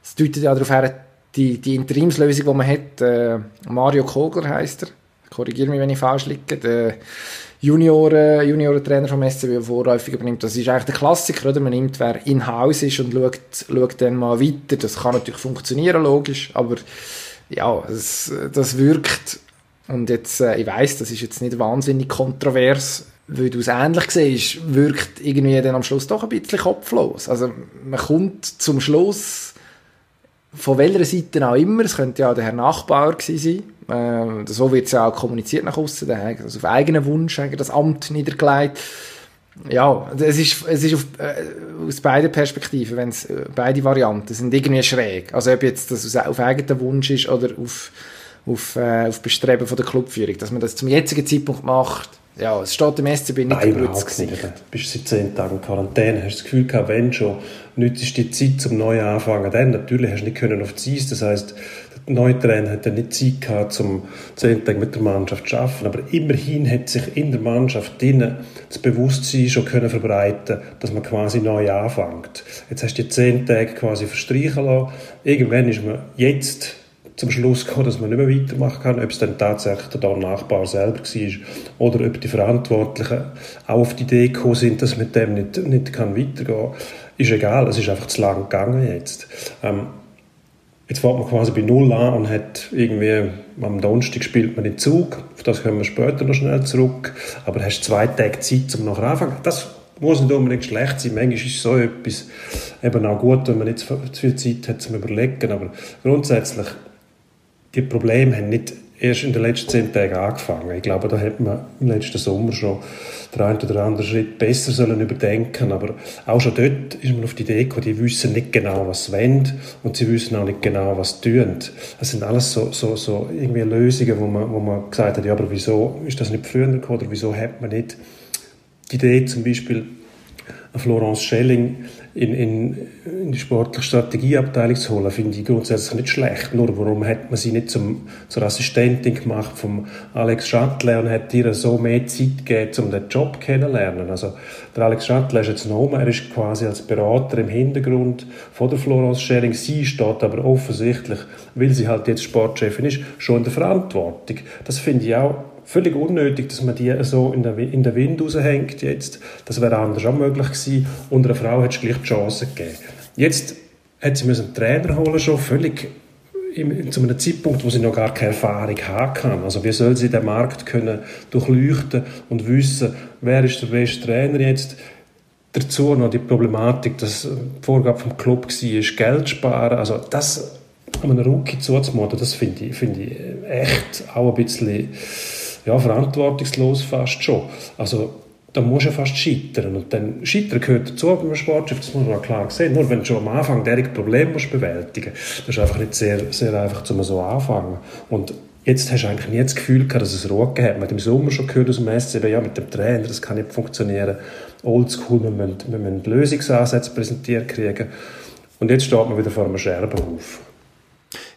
[SPEAKER 2] es deutet ja darauf her, die, die Interimslösung, die man hat, äh, Mario Kogler heißt er, korrigiere mich, wenn ich falsch liege, der Junioren, Junioren-Trainer vom SCB vorläufig übernimmt. Das ist eigentlich der Klassiker, oder? Man nimmt, wer in-house ist und schaut, schaut dann mal weiter. Das kann natürlich funktionieren, logisch, aber ja, das, das wirkt und jetzt, äh, ich weiß, das ist jetzt nicht wahnsinnig kontrovers, weil du es ähnlich siehst, wirkt irgendwie dann am Schluss doch ein bisschen kopflos. Also man kommt zum Schluss, von welcher Seite auch immer, es könnte ja der Herr Nachbauer gewesen sein, äh, so wird es ja auch kommuniziert nach außen, der hat also auf eigenen Wunsch das Amt niedergelegt. Ja, es ist, es ist auf, äh, aus beiden Perspektiven, wenn es äh, beide Varianten sind irgendwie schräg. Also ob jetzt das auf eigenen Wunsch ist oder auf, auf, äh, auf Bestreben von der Clubführung, dass man das zum jetzigen Zeitpunkt macht, ja, es steht im SCB nicht
[SPEAKER 1] Nein, überhaupt nicht. Du bist seit zehn Tagen in Quarantäne, hast das Gefühl gehabt, wenn schon, nützt die Zeit zum neuen Anfangen. Dann natürlich hast du nicht können auf die Eis, das heisst, der neue Trainer hat dann nicht Zeit gehabt, um zehn Tage mit der Mannschaft zu arbeiten, aber immerhin hat sich in der Mannschaft drinnen das Bewusstsein schon können verbreiten, dass man quasi neu anfängt. Jetzt hast du die zehn Tage quasi verstreichen lassen. Irgendwann ist man jetzt zum Schluss gekommen, dass man nicht mehr weitermachen kann, ob es dann tatsächlich der Nachbar selber war oder ob die Verantwortlichen auch auf die Idee gekommen sind, dass mit dem nicht, nicht kann weitergehen kann. Ist egal, es ist einfach zu lang gegangen jetzt. Ähm, jetzt fährt man quasi bei Null an und hat irgendwie, am Donnerstag spielt man den Zug, auf das kommen wir später noch schnell zurück, aber hast zwei Tage Zeit, um nachher anfangen. Das muss nicht unbedingt schlecht sein. Manchmal ist so etwas eben auch gut, wenn man nicht zu viel Zeit hat zum Überlegen, aber grundsätzlich die Probleme haben nicht erst in den letzten zehn Tagen angefangen. Ich glaube, da hätte man im letzten Sommer schon den einen oder anderen Schritt besser sollen überdenken Aber auch schon dort ist man auf die Idee gekommen, die wissen nicht genau, was sie wollen und sie wissen auch nicht genau, was sie tun. Das sind alles so, so, so irgendwie Lösungen, wo man, wo man gesagt hat, ja, aber wieso ist das nicht früher gekommen oder wieso hat man nicht die Idee zum Beispiel, Florence Schelling in, in, in die sportliche Strategieabteilung zu holen, finde ich grundsätzlich nicht schlecht. Nur warum hat man sie nicht zum, zur Assistentin gemacht vom Alex Schattler und hat ihr so mehr Zeit gegeben, um den Job kennenzulernen? Also der Alex Schattler ist jetzt noch er ist quasi als Berater im Hintergrund von der Florence Schering. Sie steht aber offensichtlich, weil sie halt jetzt Sportchefin ist, schon in der Verantwortung. Das finde ich auch völlig unnötig, dass man die so in der, in der Wind raushängt jetzt. Das wäre anders auch möglich gewesen. Und einer Frau hätte es gleich die Chance gegeben. Jetzt hat sie einen Trainer holen schon völlig im, zu einem Zeitpunkt, wo sie noch gar keine Erfahrung haben kann. Also wie soll sie den Markt können durchleuchten und wissen, wer ist der beste Trainer jetzt? Dazu noch die Problematik, dass die Vorgabe vom Club war, Geld sparen. Also das einen Rookie zuzumuten, das finde ich, find ich echt auch ein bisschen ja, verantwortungslos fast schon. Also da muss ja fast scheitern. Und dann Scheitern gehört dazu beim Sportchef, das muss man auch klar sehen. Nur wenn du schon am Anfang derige Probleme musst bewältigen musst, das ist einfach nicht sehr, sehr einfach, zum so anfangen. Und jetzt hast du eigentlich nie das Gefühl gehabt, dass es Ruhe gegeben hat. Man hat im Sommer schon gehört aus dem SCB, ja, mit dem Trainer, das kann nicht funktionieren. Oldschool, wir müssen, wir müssen Lösungsansätze präsentiert kriegen. Und jetzt steht man wieder vor einem Scherbenhaufen.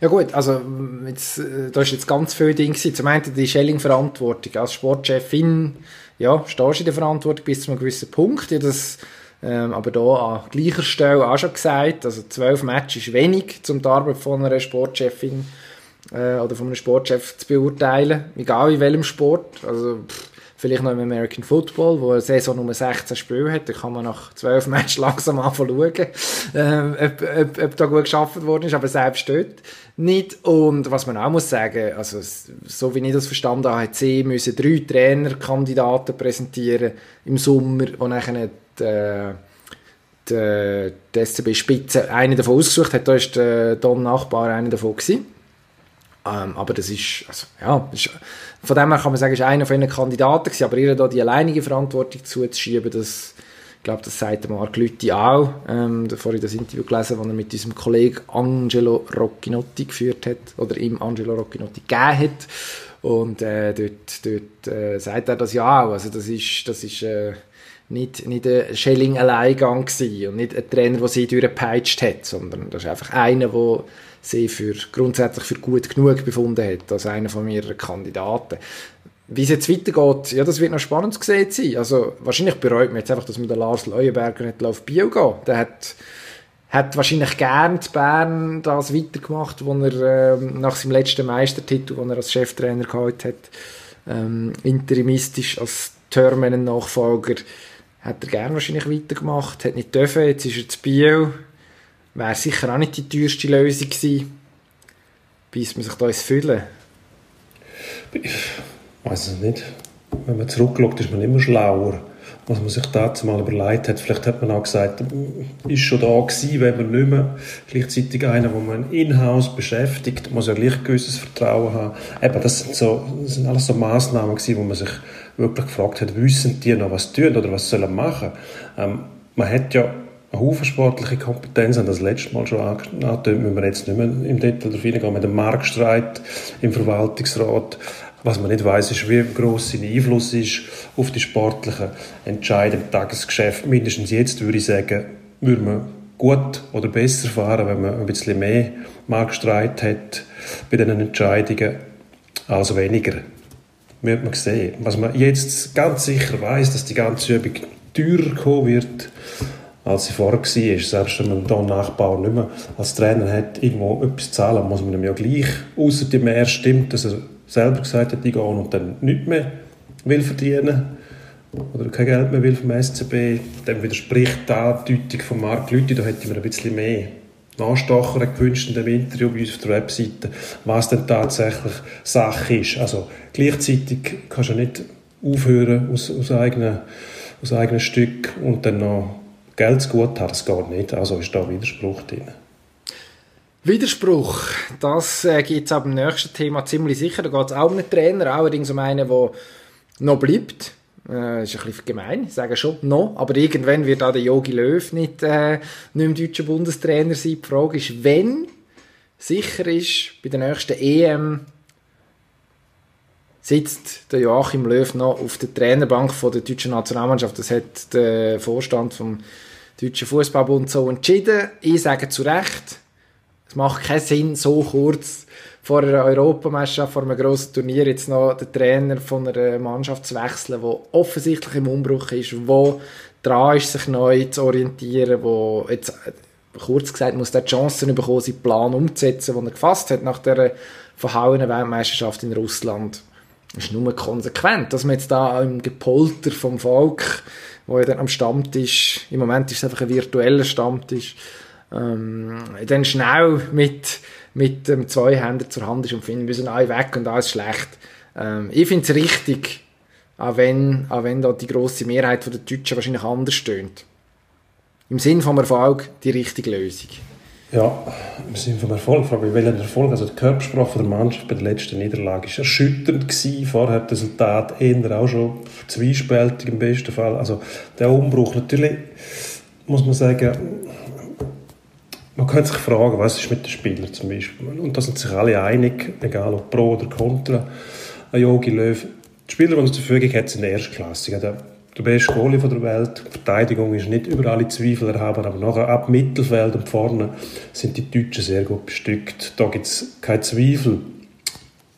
[SPEAKER 2] Ja gut, also jetzt, äh, da ist jetzt ganz viel Ding gewesen. Zum einen die Schelling-Verantwortung. Als Sportchefin, ja, stehst du in der Verantwortung bis zu einem gewissen Punkt. Ja, das, ähm, aber da an gleicher Stelle auch schon gesagt, also zwölf Matches ist wenig, um die Arbeit von einer Sportchefin äh, oder von einem Sportchef zu beurteilen, egal in welchem Sport. Also pff, vielleicht noch im American Football, wo eine Saison nur 16 Spiele hat, da kann man nach 12 Matches langsam anfangen schauen, äh, ob, ob, ob da gut geschafft worden ist, aber selbst dort nicht. Und was man auch muss sagen, also so wie ich das verstanden habe, hat sie müssen drei Trainerkandidaten präsentieren im Sommer und dann die, äh, die, die SCB-Spitze eine davon ausgesucht hat, da ist der Don Nachbar einer davon gewesen. Ähm, aber das ist, also, ja, ist, von dem her kann man sagen, ist einer von ihren Kandidaten gewesen, aber ihr da die alleinige Verantwortung zuzuschieben, das, ich glaube, das sagt Marc Lütti auch. Ähm, vorhin das Interview gelesen, das er mit diesem Kollegen Angelo Roccinotti geführt hat, oder ihm Angelo Roccinotti gegeben hat. Und äh, dort, dort äh, sagt er das ja auch. Also das ist, das ist äh, nicht, nicht ein Schelling-Alleingang gewesen und nicht ein Trainer, der sie durchgepeitscht hat, sondern das ist einfach einer, der sie für, grundsätzlich für gut genug befunden hat, als einer von mehreren Kandidaten. Wie es jetzt weitergeht, ja, das wird noch spannend zu sehen sein. Also, wahrscheinlich bereut man jetzt einfach, dass man den Lars Leuenberger nicht auf Bio gehen Der hat, hat wahrscheinlich gern zu Bern das weitergemacht, wo er ähm, nach seinem letzten Meistertitel, den er als Cheftrainer gehabt hat, ähm, interimistisch als Törmenen-Nachfolger, hat er gern wahrscheinlich weitergemacht, hat nicht dürfen, jetzt ist er zu Bio wäre sicher auch nicht die teuerste Lösung gewesen, bis man sich da ins Füllen.
[SPEAKER 1] Ich weiß es nicht. Wenn man zurückschaut, ist man immer schlauer. was man sich dazu mal überlegt hat. Vielleicht hat man auch gesagt, ist schon da gewesen, wenn man nicht mehr gleichzeitig einer, wo man in-house beschäftigt, muss ja gleich gewisses Vertrauen haben. Eben, das sind, so, das sind alles so Massnahmen gewesen, wo man sich wirklich gefragt hat, wissen die noch was tun oder was sollen machen? Ähm, man hat ja eine Haufen sportliche Kompetenzen, das letzte Mal schon angetönt, müssen wir jetzt nicht mehr im Detail darauf eingehen, mit dem Marktstreit im Verwaltungsrat. Was man nicht weiß, ist, wie groß sein Einfluss ist auf die sportlichen Entscheidungen im Tagesgeschäft. Mindestens jetzt würde ich sagen, würde man gut oder besser fahren, wenn man ein bisschen mehr Marktstreit hat bei diesen Entscheidungen als weniger. Wird man sehen. Was man jetzt ganz sicher weiß, dass die ganze Übung teurer kommen wird, als sie vorher war. Selbst wenn man da Nachbau nicht mehr als Trainer hat, irgendwo etwas zahlen, muss man ihm ja gleich, außer dem er stimmt, dass er selber gesagt hat, ich gehe und dann nichts mehr will verdienen oder kein Geld mehr will vom SCB, dem widerspricht die Andeutung von Marc Lüthi, da hätte mir ein bisschen mehr Nachstacher gewünscht in dem Interview bei uns auf der Webseite, was denn tatsächlich Sache ist. Also gleichzeitig kannst du nicht aufhören aus, aus, eigenen, aus eigenen Stück und dann noch Geld zu gut haben, das geht nicht. Also ist da Widerspruch drin.
[SPEAKER 2] Widerspruch, das äh, gibt es ab dem nächsten Thema ziemlich sicher. Da geht es auch um einen Trainer, allerdings um einen, der noch bleibt. Äh, ist ein bisschen gemein, ich sage schon noch, aber irgendwann wird auch der Yogi Löw nicht, äh, nicht im deutschen Bundestrainer sein. Die Frage ist, wenn sicher ist, bei der nächsten EM sitzt der Joachim Löw noch auf der Trainerbank von der deutschen Nationalmannschaft. Das hat der Vorstand vom Deutschen Fußballbund so entschieden. Ich sage zu Recht, es macht keinen Sinn, so kurz vor einer Europameisterschaft, vor einem grossen Turnier jetzt noch den Trainer von einer Mannschaft zu wechseln, die offensichtlich im Umbruch ist, wo dran ist, sich neu zu orientieren, wo jetzt, kurz gesagt, muss der Chancen bekommen, seinen Plan umzusetzen, den er gefasst hat nach der verhauenen Weltmeisterschaft in Russland. Das ist nur konsequent, dass man jetzt da im Gepolter vom Volk, wo er dann am Stammtisch, im Moment ist es einfach ein virtueller Stammtisch, ähm, dann schnell mit, mit dem Zweihänder zur Hand ist und findet, wir sind alle weg und alles schlecht. Ähm, ich finde es richtig, auch wenn, auch wenn da die grosse Mehrheit der Deutschen wahrscheinlich anders stöhnt. Im Sinn vom Erfolg die richtige Lösung.
[SPEAKER 1] Ja, im Sinne vom Erfolg. Frage mich, welcher Erfolg? Also die Körpersprache der Mannschaft bei der letzten Niederlage war erschütternd gewesen. Vorher das Resultat eher auch schon zwiespältig im besten Fall. Also der Umbruch, natürlich muss man sagen, man könnte sich fragen, was ist mit den Spielern zum Beispiel. Und da sind sich alle einig, egal ob pro oder contra, Jogi Löw. Die Spieler, die er zur Verfügung hat, sind erstklassig. Der, der beste Goalie der Welt. Die Verteidigung ist nicht über alle Zweifel erhaben, aber nachher ab Mittelfeld und vorne sind die Deutschen sehr gut bestückt. Da gibt es keinen Zweifel.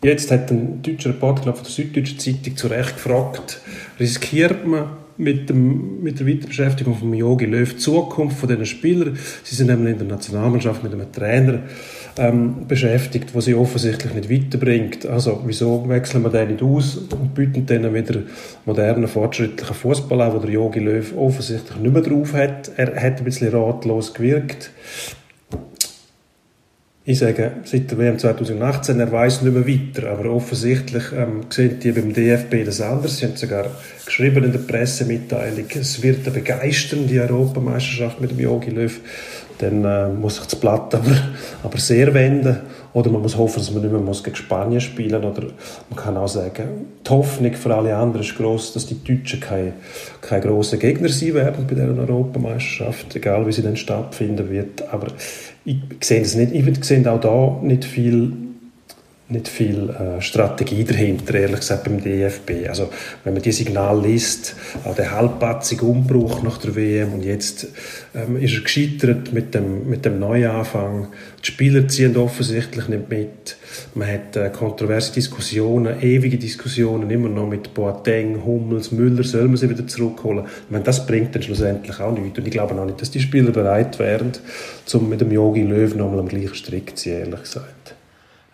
[SPEAKER 1] Jetzt hat ein deutscher Reporter von der Süddeutschen Zeitung zu Recht gefragt, riskiert man mit, dem, mit der Weiterbeschäftigung von Jogi Löw die Zukunft von diesen Spielern. Sie sind nämlich in der Nationalmannschaft mit einem Trainer ähm, beschäftigt, der sie offensichtlich nicht weiterbringt. Also wieso wechseln wir den nicht aus und bieten denen wieder modernen, fortschrittlichen Fußball an, wo der Jogi Löw offensichtlich nicht mehr drauf hat. Er hat ein bisschen ratlos gewirkt. Ich sage, seit der WM 2018, er weiß nicht mehr weiter, aber offensichtlich ähm, sehen die beim DFB das anders. Sie haben sogar geschrieben in der Pressemitteilung, es wird eine begeisternde Europameisterschaft mit dem Jogi Löw. Dann äh, muss sich das Blatt aber, aber sehr wenden. Oder man muss hoffen, dass man nicht mehr muss gegen Spanien spielen muss. Oder man kann auch sagen, die Hoffnung für alle anderen ist groß, dass die Deutschen keine, keine grossen Gegner sein werden bei dieser Europameisterschaft, egal wie sie dann stattfinden wird. Aber ich sehe das nicht. Ich sehe auch da nicht viel nicht viel äh, Strategie dahinter, ehrlich gesagt, beim DFB. Also, wenn man die Signal liest, auch der halbpatzige Umbruch nach der WM und jetzt ähm, ist er gescheitert mit dem, mit dem Neuanfang. Die Spieler ziehen offensichtlich nicht mit. Man hat äh, kontroverse Diskussionen, ewige Diskussionen, immer noch mit Boateng, Hummels, Müller, soll man sie wieder zurückholen? Ich meine, das bringt dann schlussendlich auch nichts. Und ich glaube auch nicht, dass die Spieler bereit wären, um mit dem Yogi Löw nochmal am gleichen Strick zu ziehen, ehrlich gesagt.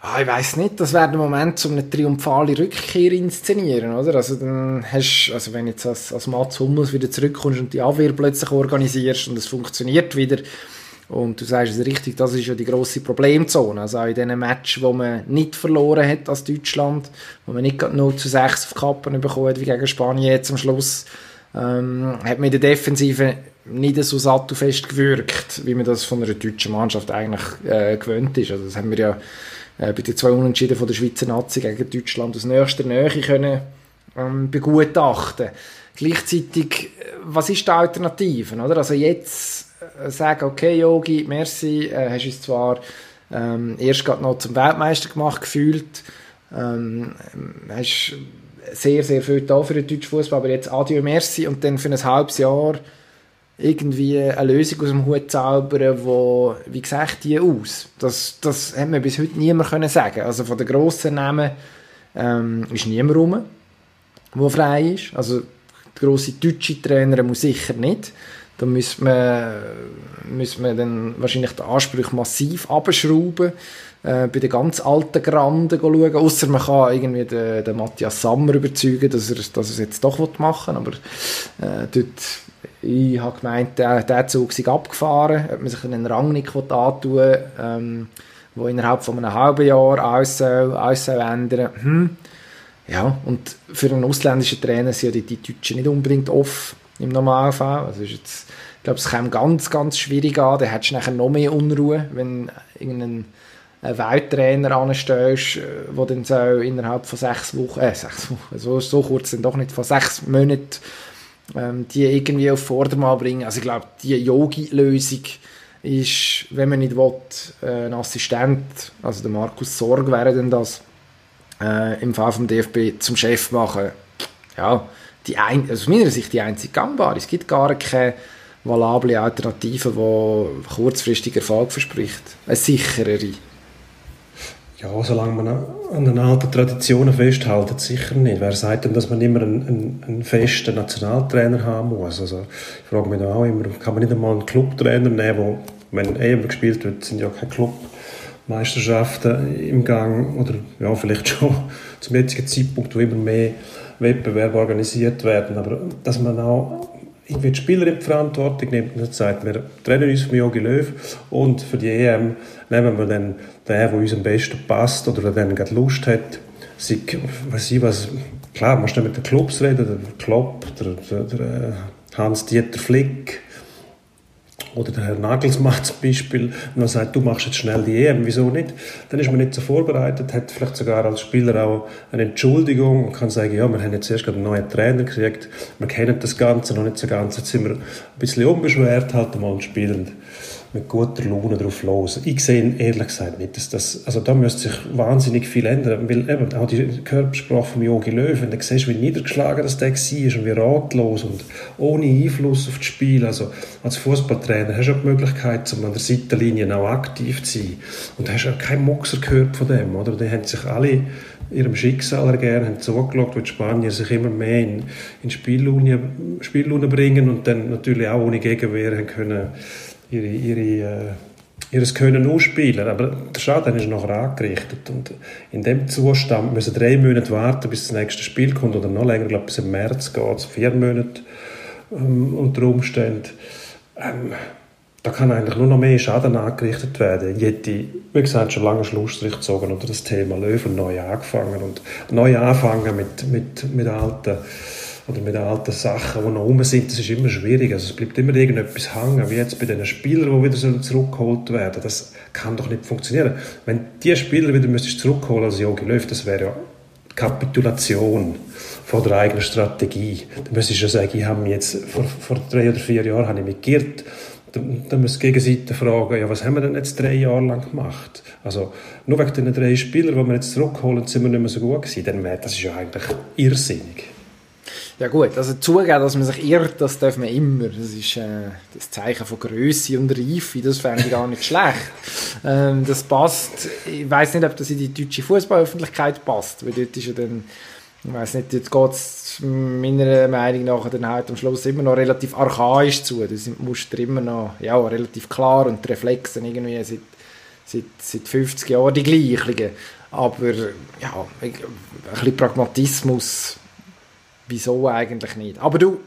[SPEAKER 2] Ah, ich weiß nicht, das wäre der Moment, um eine triumphale Rückkehr inszenieren, oder? Also dann hast, also wenn jetzt als, als Mats Hummels wieder zurückkommst und die Abwehr plötzlich organisierst und es funktioniert wieder und du sagst es richtig, das ist ja die grosse Problemzone. Also auch in diesen Match, wo man nicht verloren hat als Deutschland, wo man nicht gerade 0 zu 6 auf Kappen bekommen hat, wie gegen Spanien jetzt am Schluss, ähm, hat mir in der Defensive nicht so sattelfest gewirkt, wie man das von einer deutschen Mannschaft eigentlich äh, gewöhnt ist. Also das haben wir ja äh, bei den zwei Unentschieden von der Schweizer Nazi gegen Deutschland aus nächster Nähe können ähm, begutachten. Gleichzeitig, was ist die Alternative? Oder? Also jetzt äh, sagen, okay, Yogi, merci, äh, hast uns zwar ähm, erst gerade noch zum Weltmeister gemacht gefühlt, ähm, hast sehr, sehr viel da für den deutschen Fußball, aber jetzt adieu, merci und dann für ein halbes Jahr irgendwie eine Lösung aus dem Hut zaubern, wo, wie gesagt, die aus? Das, das hat mir bis heute niemand können sagen. Also von den grossen Namen ähm, ist niemand rum, der frei ist. Also der grosse deutsche Trainer muss sicher nicht. Da müssen wir, müssen wir dann wahrscheinlich den Anspruch massiv abschrauben. Äh, bei den ganz alten Granden schauen. Außer man kann irgendwie den, den Matthias Sammer überzeugen, dass er, dass er es jetzt doch machen will. Aber äh, dort ich habe gemeint, der, der Zug sei abgefahren, ob man sich einen Rang nicht antun ähm, wo innerhalb von einem halben Jahr alles soll, alles soll ändern hm. Ja, und für einen ausländischen Trainer sind ja die, die Deutschen nicht unbedingt off im Normalfall. Also ist jetzt, ich glaube, es käme ganz, ganz schwierig an. Dann hättest du nachher noch mehr Unruhe, wenn irgendein Welttrainer anstellst, der dann so innerhalb von sechs Wochen, äh, sechs Wochen, so, so kurz dann doch nicht, von sechs Monaten ähm, die irgendwie auf Vordermann bringen. Also ich glaube, die Yogi-Lösung ist, wenn man nicht will, äh, ein Assistent, also der Markus Sorg wäre denn das, äh, im Fall vom DFB zum Chef machen. Ja, die ein, also aus meiner Sicht die einzige gangbare. Es gibt gar keine valable Alternative, die kurzfristig Erfolg verspricht. Eine sicherere.
[SPEAKER 1] Ja, solange man an den alten Traditionen festhält, sicher nicht. Wer sagt denn, dass man immer einen, einen, einen festen Nationaltrainer haben muss? Also, ich frage mich auch immer, kann man nicht einmal einen Clubtrainer nehmen, wo, wenn EM gespielt wird, sind ja keine Clubmeisterschaften im Gang oder ja, vielleicht schon zum jetzigen Zeitpunkt, wo immer mehr Wettbewerbe organisiert werden, aber dass man auch irgendwie die Spieler in die Verantwortung nimmt und sagt, wir trennen uns von Jogi Löw und für die EM nehmen wir dann den, der uns am besten passt oder der gerade Lust hat. Sie, weiß ich was, klar, man muss mit den Clubs reden, der Klopp, der, der, der Hans-Dieter Flick, oder der Herr Nagelsmann zum Beispiel, wenn man sagt, du machst jetzt schnell die EM, wieso nicht? Dann ist man nicht so vorbereitet, hat vielleicht sogar als Spieler auch eine Entschuldigung und kann sagen, ja, wir haben jetzt erst gerade einen neuen Trainer gekriegt, wir kennen das Ganze noch nicht so ganz, jetzt sind wir ein bisschen unbeschwert halt mal und spielen mit guter Laune drauf los. Ich sehe ehrlich gesagt nicht, dass das, also da müsste sich wahnsinnig viel ändern, weil eben auch die Körpersprache von Jogi Löw, wenn du siehst, wie niedergeschlagen das der war und wie ratlos und ohne Einfluss auf das Spiel, also als Fußballtrainer hast du auch die Möglichkeit, um an der Seitenlinie auch aktiv zu sein und hast auch keinen Muxer gehört von dem, oder? Die haben sich alle ihrem Schicksal ergeben, haben zugeschaut, wie die Spanier sich immer mehr in, in Spiellune, Spiellune bringen und dann natürlich auch ohne Gegenwehr haben können ihre, ihre, äh, ihres Können ausspielen. Aber der Schaden ist nachher angerichtet. Und in dem Zustand müssen drei Monate warten, bis das nächste Spiel kommt. Oder noch länger, ich glaube bis im März geht es. Vier Monate ähm, unter Umständen. Ähm, da kann eigentlich nur noch mehr Schaden angerichtet werden. Ich hätte, wie gesagt, schon lange Schlussstrich gezogen unter das Thema Löwen neu angefangen. Und neu anfangen mit, mit, mit alten oder mit alten Sachen, die noch rum sind, das ist immer schwierig. Also es bleibt immer irgendetwas hängen, wie jetzt bei den Spielern, die wieder zurückgeholt werden Das kann doch nicht funktionieren. Wenn die Spieler wieder müsstest zurückholen als Jogi Löw, das wäre ja Kapitulation von der eigenen Strategie. Da müsstest du ja sagen, ich habe mich jetzt vor, vor drei oder vier Jahren habe ich mich geirrt. Dann muss die Gegenseite fragen, ja, was haben wir denn jetzt drei Jahre lang gemacht? Also, nur wegen den drei Spielern, die wir jetzt zurückholen, sind wir nicht mehr so gut gewesen. Dann wäre das ist ja eigentlich irrsinnig.
[SPEAKER 2] Ja gut, also zugeben, dass man sich irrt, das darf man immer. Das ist äh, das Zeichen von Größe und Reife, das fände ich gar nicht schlecht. Ähm, das passt, ich weiß nicht, ob das in die deutsche Fußballöffentlichkeit passt, weil dort ist ja dann, ich weiß nicht, dort geht es meiner Meinung nach dann halt am Schluss immer noch relativ archaisch zu. Da sind die Muster immer noch ja, relativ klar und die Reflexe irgendwie seit, seit, seit 50 Jahren die gleichen. Aber ja, ein bisschen Pragmatismus wieso eigentlich nicht. Aber du,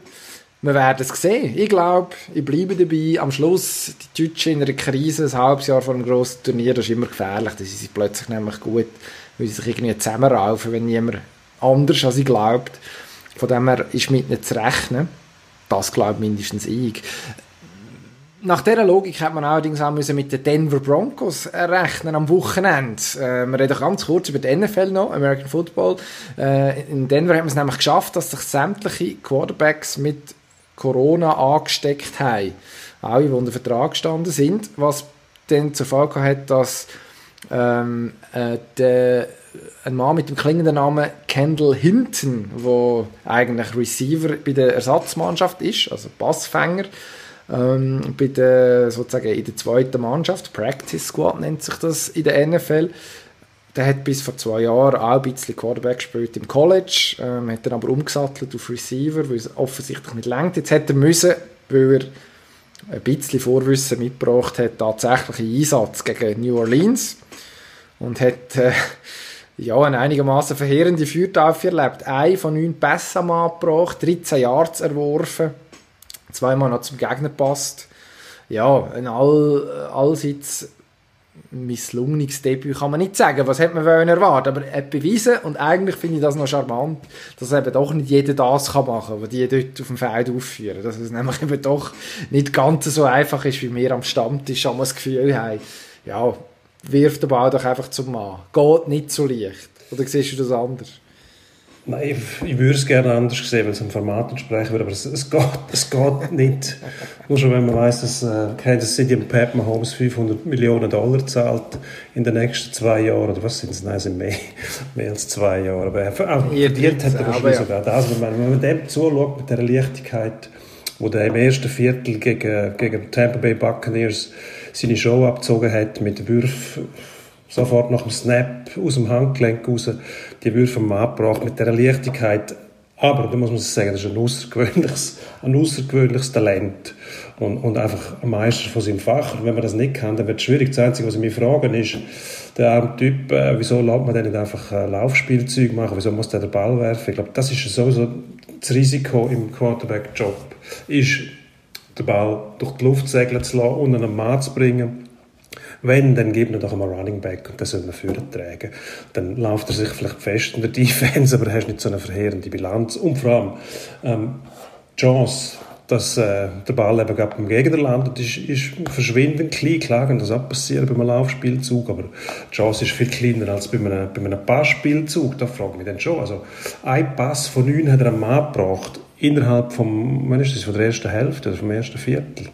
[SPEAKER 2] wir werden es sehen. Ich glaube, ich bleibe dabei. Am Schluss, die Deutschen in einer Krise, ein halbes Jahr vor einem grossen Turnier, das ist immer gefährlich. Das ist plötzlich nämlich gut, weil sie sich irgendwie zusammenraufen, wenn niemand anders als ich glaubt. Von dem her ist mit nicht zu rechnen. Das glaube mindestens ich. Nach dieser Logik hat man allerdings auch müssen mit den Denver Broncos rechnen am Wochenende. Äh, wir reden ganz kurz über die NFL noch, American Football. Äh, in Denver haben wir es nämlich geschafft, dass sich sämtliche Quarterbacks mit Corona angesteckt haben. Alle, die unter Vertrag gestanden sind, was dann zur Folge hat, dass ähm, äh, der, ein Mann mit dem klingenden Namen Kendall Hinton, der eigentlich Receiver bei der Ersatzmannschaft ist, also Passfänger, ähm, bei der, sozusagen in der zweiten Mannschaft, Practice Squad nennt sich das in der NFL. Der hat bis vor zwei Jahren auch ein bisschen Quarterback gespielt im College, ähm, hat dann aber umgesattelt auf Receiver, weil es offensichtlich nicht längt. Jetzt hätte er müssen, weil er ein bisschen Vorwissen mitgebracht hat, tatsächlich Einsatz gegen New Orleans und hat äh, ja, eine einigermaßen verheerende Feuertaufe erlebt. Ein von neun Pässen am angebracht, 13 Yards erworfen zweimal noch zum Gegner passt. Ja, ein all, allseits misslungenes Debüt kann man nicht sagen. Was hätte man wollen erwarten? Aber er hat bewiesen und eigentlich finde ich das noch charmant, dass eben doch nicht jeder das kann machen, was die dort auf dem Feld aufführen. Dass es nämlich eben doch nicht ganz so einfach ist, wie wir am Stammtisch schon mal das Gefühl haben. Ja, wirft den Ball doch einfach zum Mann. Geht nicht so leicht. Oder siehst du das anders?
[SPEAKER 1] Nein, ich, ich würde es gerne anders sehen, weil es ein Format entsprechen würde, aber es, es, geht, es geht nicht. Nur schon, wenn man weiss, dass äh, Kansas City und Pat Mahomes 500 Millionen Dollar zahlt in den nächsten zwei Jahren, oder was sind es? Nein, es sind mehr, mehr als zwei Jahre. Aber auch verdient hat er wahrscheinlich ja. sogar das. Wenn man, wenn man dem zuschaut, mit dieser Leichtigkeit, wo der im ersten Viertel gegen, gegen Tampa Bay Buccaneers seine Show abgezogen hat, mit Würfen sofort nach dem Snap aus dem Handgelenk raus die Würfe vom abgebracht mit dieser Leichtigkeit. Aber da muss man sagen, das ist ein außergewöhnliches, ein außergewöhnliches Talent und, und einfach ein Meister von seinem Fach. Und wenn man das nicht kann, dann wird es schwierig. Das Einzige, was ich mich fragen ist, der arme Typ, äh, wieso lässt man denn nicht einfach äh, Laufspielzeug machen? Wieso muss der den Ball werfen? Ich glaube, das ist sowieso das Risiko im Quarterback-Job, ist, den Ball durch die Luft segeln zu lassen und einen Mann zu bringen, wenn, dann gibt man doch einmal Running Back und das soll man führen tragen. Dann läuft er sich vielleicht fest in der Defense, aber er hast nicht so eine verheerende Bilanz. Und vor allem, ähm, Chance, dass äh, der Ball eben gerade beim Gegner landet, ist, ist verschwindend klein. Klar kann das auch passieren bei einem Laufspielzug, aber die Chance ist viel kleiner als bei einem, bei einem Passspielzug. Da frage ich mich dann schon. Also, ein Pass von neun hat er am Mann gebracht, innerhalb vom, ist das, von der ersten Hälfte oder vom ersten Viertel.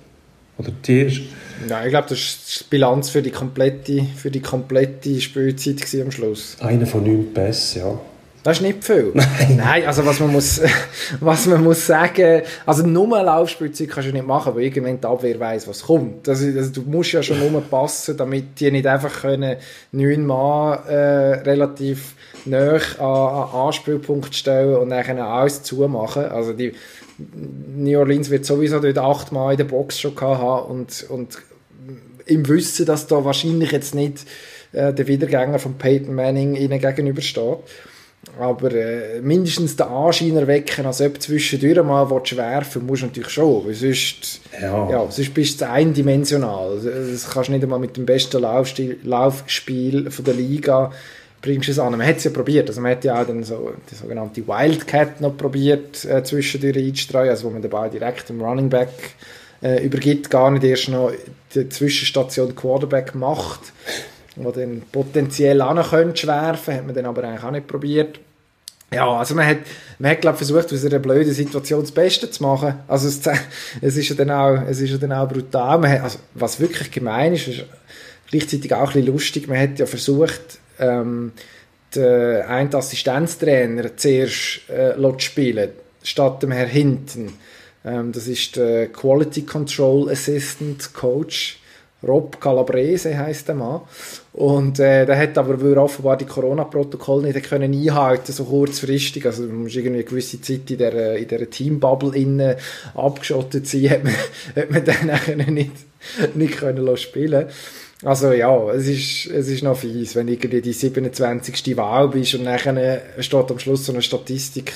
[SPEAKER 1] Oder erste,
[SPEAKER 2] Nein, ich glaube, das war die Bilanz für die komplette, für die komplette Spielzeit am Schluss.
[SPEAKER 1] Einer von neun Pässen, ja.
[SPEAKER 2] Das ist nicht viel. Nein. Nein, also was man muss, was man muss sagen, also nur Laufspielzeug kannst du nicht machen, weil irgendwann die Abwehr weiss, was kommt. Also, also du musst ja schon nur passen, damit die nicht einfach können neun Mann äh, relativ nah an, an Anspielpunkt stellen und dann alles zumachen. Also die New Orleans wird sowieso dort achtmal in der Box schon haben und, und im Wissen, dass da wahrscheinlich jetzt nicht äh, der Wiedergänger von Peyton Manning ihnen gegenübersteht. Aber äh, mindestens den Anschein erwecken, als ob zwischendurch mal werfen musst du natürlich schon. Weil sonst, ja. Ja, sonst bist du eindimensional. Das kannst du nicht einmal mit dem besten Laufstil, Laufspiel von der Liga bringst du es an. Man hat es ja probiert. Also man hat ja auch dann so die sogenannte Wildcat noch probiert, äh, zwischendurch einzustreuen, also wo man den Ball direkt im Running Back äh, übergibt, gar nicht erst noch die Zwischenstation Quarterback macht, wo dann potenziell auch noch könnte werfen, hat man dann aber eigentlich auch nicht probiert. Ja, also man hat, man hat glaube versucht, aus einer blöden Situation das Beste zu machen. Also es, es ist ja dann auch, es ist ja dann auch brutal. Man hat, also was wirklich gemein ist, ist gleichzeitig auch ein bisschen lustig. Man hat ja versucht, ähm, den einen Assistenztrainer zuerst äh, spielen statt dem Herr Hinten. Ähm, das ist der Quality Control Assistant Coach. Rob Calabrese heißt der Mann. Und äh, der hat aber, weil offenbar die Corona-Protokolle nicht können einhalten so kurzfristig, also man muss irgendwie eine gewisse Zeit in dieser, in dieser Teambubble innen abgeschottet sein, hat man, hat man dann nicht, nicht können spielen also ja, es ist, es ist noch fies, wenn irgendwie die 27. Wahl bist und dann steht am Schluss so eine Statistik.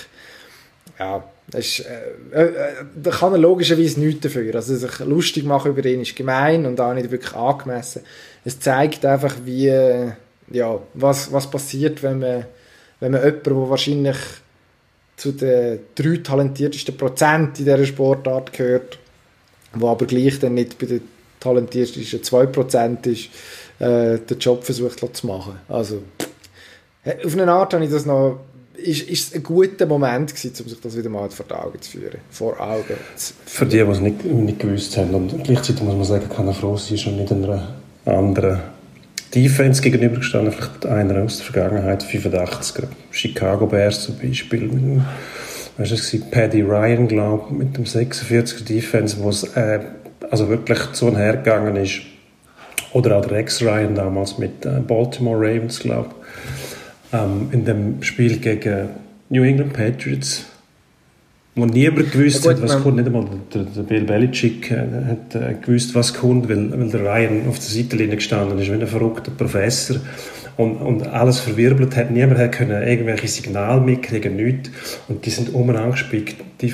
[SPEAKER 2] Ja, ist, äh, äh, da kann er logischerweise nichts dafür. Also sich lustig machen über ihn ist gemein und auch nicht wirklich angemessen. Es zeigt einfach, wie, ja, was, was passiert, wenn man, wenn man jemanden, der wahrscheinlich zu den drei talentiertesten Prozent in dieser Sportart gehört, wo aber gleich dann nicht bei den talentiertesten 2% ist, äh, den Job versucht zu machen. Also, auf eine Art habe ich das noch ist, ist ein guter Moment gewesen, um sich das wieder mal vor Augen zu führen. Vor Augen.
[SPEAKER 1] Für die, die es nicht, nicht gewusst haben. Und gleichzeitig muss man sagen, kann er froh sein, schon nicht einer anderen Defense gegenübergestanden, vielleicht einer aus der Vergangenheit, 85er. Chicago Bears zum Beispiel. Mit dem, weißt du, Paddy Ryan, glaube ich, mit dem 46er Defense, wo es äh, also wirklich so hergegangen ist. Oder auch der Rex Ryan damals mit äh, Baltimore Ravens, glaube ich ähm, in dem Spiel gegen New England Patriots, wo niemand gewusst ja, gut, hat, was kommt. Nicht einmal der, der Bill Belichick äh, hat äh, gewusst, was kommt, weil, weil der Ryan auf der Seitenlinie gestanden ist, wie ein verrückter Professor. Und, und, alles verwirbelt hat. Niemand hat können irgendwelche Signale mitkriegen, nichts. Und die sind um angespickt. Die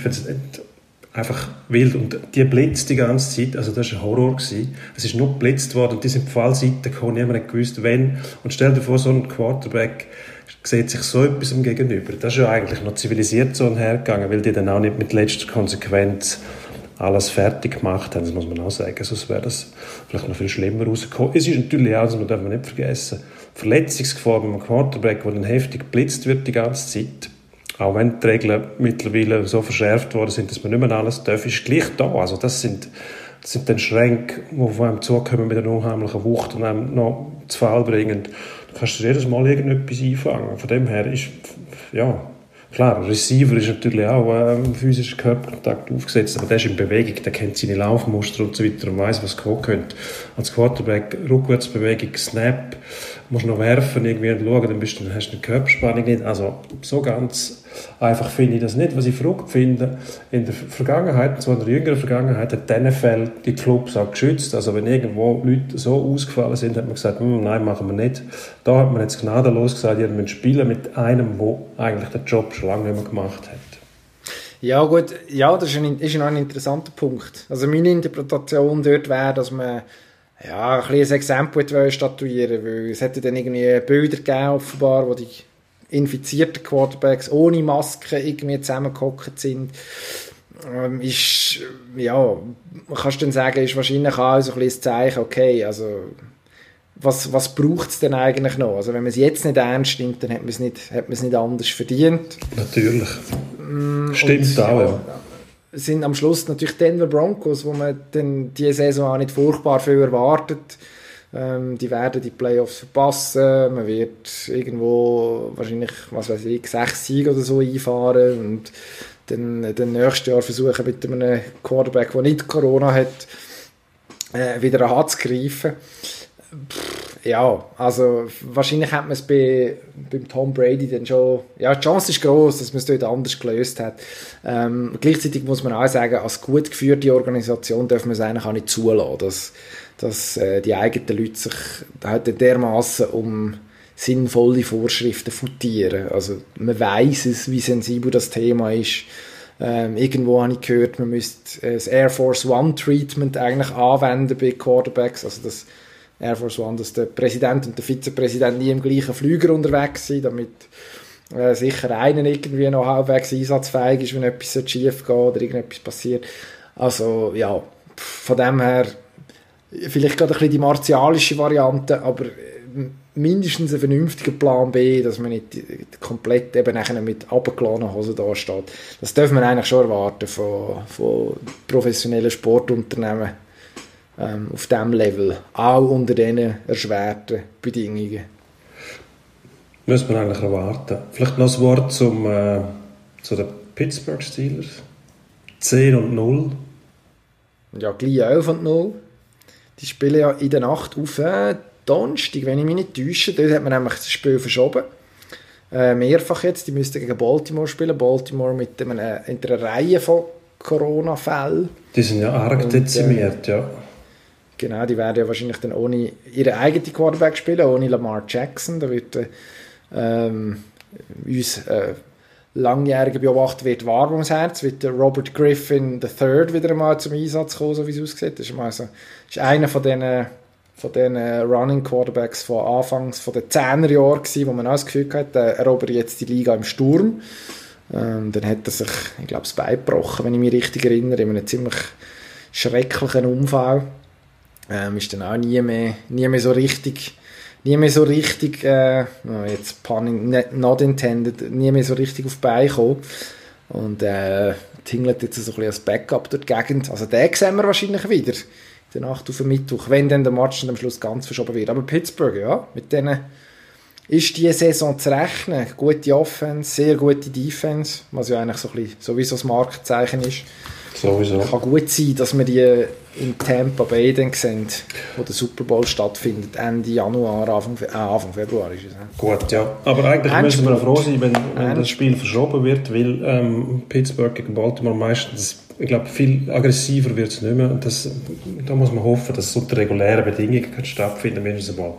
[SPEAKER 1] einfach wild. Und die blitzt die ganze Zeit. Also das war ein Horror. Gewesen. Es ist nur geblitzt worden und die sind auf alle Seiten gekommen. Niemand hat gewusst, wenn. Und stell dir vor, so ein Quarterback sieht sich so etwas gegenüber. Das ist ja eigentlich noch zivilisiert so hergegangen, weil die dann auch nicht mit letzter Konsequenz alles fertig gemacht haben, das muss man auch sagen. Sonst wäre das vielleicht noch viel schlimmer rausgekommen. Es ist natürlich auch, das darf man nicht vergessen, Verletzungsgefahr bei einem Quarterback, der dann heftig geblitzt wird die ganze Zeit auch wenn die Regeln mittlerweile so verschärft worden sind, dass man nicht mehr alles darf, ist gleich da. Also das sind, das sind dann Schränke, die einem zukommen mit einer unheimlichen Wucht und einem noch zu Fall bringen. Du kannst jedes Mal irgendetwas einfangen. Von dem her ist, ja, Klar, Receiver ist natürlich auch ähm, physischer Körperkontakt aufgesetzt, aber der ist in Bewegung, der kennt seine Laufmuster und so weiter und weiß, was kommen könnte. Als Quarterback, Rückwärtsbewegung, Snap, musst noch werfen irgendwie und schauen, dann, bist du, hast du eine Körperspannung nicht. Also so ganz einfach finde ich das nicht. Was ich verrückt finde, in der Vergangenheit, zwar in der jüngeren Vergangenheit, hat die NFL die Clubs auch geschützt. Also wenn irgendwo Leute so ausgefallen sind, hat man gesagt, hm, nein, machen wir nicht. Da hat man jetzt gnadenlos gesagt, ihr müsst spielen mit einem, der eigentlich den Job schon lange nicht mehr gemacht hat.
[SPEAKER 2] Ja gut, ja, das ist ein, ist ein interessanter Punkt. Also meine Interpretation dort wäre, dass man ja, ein kleines Exempel statuieren weil es hätte dann irgendwie Bilder gegeben, offenbar, wo die infizierten Quarterbacks ohne Maske irgendwie zusammengehockt sind. Ähm, ist, ja, kannst du dann sagen, ist wahrscheinlich auch so ein bisschen das Zeichen, okay, also was, was braucht es denn eigentlich noch? Also wenn man es jetzt nicht ernst nimmt, dann hat man es nicht, hat man es nicht anders verdient.
[SPEAKER 1] Natürlich. Mm, Stimmt auch, ja.
[SPEAKER 2] sind am Schluss natürlich Denver Broncos, wo man dann diese Saison auch nicht furchtbar viel erwartet. Ähm, die werden die Playoffs verpassen. Man wird irgendwo wahrscheinlich, was weiß ich, sechs Siege oder so einfahren und dann, dann nächstes Jahr versuchen mit einem Quarterback, der nicht Corona hat, äh, wieder an zu greifen. Pff, ja, also wahrscheinlich hat man es bei, beim Tom Brady dann schon, ja, die Chance ist groß, dass man es dort anders gelöst hat. Ähm, gleichzeitig muss man auch sagen, als gut geführte Organisation darf man es eigentlich auch nicht zulassen, dass dass äh, die eigenen Leute sich halt dermaßen um sinnvolle Vorschriften futieren. Also man weiß es, wie sensibel das Thema ist. Ähm, irgendwo habe ich gehört, man müsste äh, das Air Force One Treatment eigentlich anwenden bei Quarterbacks. Also das Air Force One, dass der Präsident und der Vizepräsident nie im gleichen Flüger unterwegs sind, damit äh, sicher einer irgendwie noch halbwegs einsatzfähig ist, wenn etwas schief geht oder irgendetwas passiert. Also ja, von dem her vielleicht gerade ein bisschen die martialische Variante, aber mindestens ein vernünftiger Plan B, dass man nicht komplett eben nachher mit abgeladenen Hosen da steht. Das darf man eigentlich schon erwarten von, von professionellen Sportunternehmen ähm, auf diesem Level, auch unter diesen erschwerten Bedingungen.
[SPEAKER 1] Müssen wir eigentlich erwarten. Vielleicht noch ein Wort zum, äh, zu den Pittsburgh Steelers. 10 und 0.
[SPEAKER 2] Ja, gleich 11 und 0. Die spielen ja in der Nacht auf äh, Donnerstag, wenn ich mich nicht täusche. Dort hat man nämlich das Spiel verschoben. Äh, mehrfach jetzt. Die müssten gegen Baltimore spielen. Baltimore mit einem, äh, in einer Reihe von Corona-Fällen.
[SPEAKER 1] Die sind ja arg Und, dezimiert, äh, ja.
[SPEAKER 2] Genau, die werden ja wahrscheinlich dann ohne ihre eigene Quarterback spielen, ohne Lamar Jackson. Da wird äh, ähm, uns äh, langjähriger Beobachter wird warm ums Herz, wird der Robert Griffin III wieder einmal zum Einsatz kommen, so wie es aussieht. Das ist, also, ist einer von diesen von den Running Quarterbacks von Anfangs von den 10er Jahren gewesen, wo man auch das Gefühl hatte, er erobert jetzt die Liga im Sturm. Ähm, dann hat er sich, ich glaube, das Bein gebrochen, wenn ich mich richtig erinnere, in einem ziemlich schrecklichen Unfall. Ähm, ist dann auch nie mehr, nie mehr so richtig, nie mehr so richtig, äh, oh, jetzt pun not intended, nie mehr so richtig auf die Beine gekommen. Und äh, tingelt jetzt so ein bisschen als Backup durch die Gegend. Also den sehen wir wahrscheinlich wieder in der Nacht auf den Mittwoch, wenn dann der Match am Schluss ganz verschoben wird. Aber Pittsburgh, ja, mit denen ist diese Saison zu rechnen. Gute Offense, sehr gute Defense, was ja eigentlich so ein bisschen, sowieso das Markenzeichen ist.
[SPEAKER 1] Sowieso.
[SPEAKER 2] Kann gut sein, dass wir die in Tampa Bay dann sehen, wo der Super Bowl stattfindet, Ende Januar, Anfang, äh, Anfang Februar ist es. Ja.
[SPEAKER 1] Gut, ja. Aber eigentlich
[SPEAKER 2] Endspurt.
[SPEAKER 1] müssen wir froh sein, wenn, wenn das Spiel verschoben wird, weil ähm, Pittsburgh gegen Baltimore meistens, ich glaube, viel aggressiver wird es nicht mehr. Und das, da muss man hoffen, dass es unter regulären Bedingungen kann stattfinden kann, mindestens mal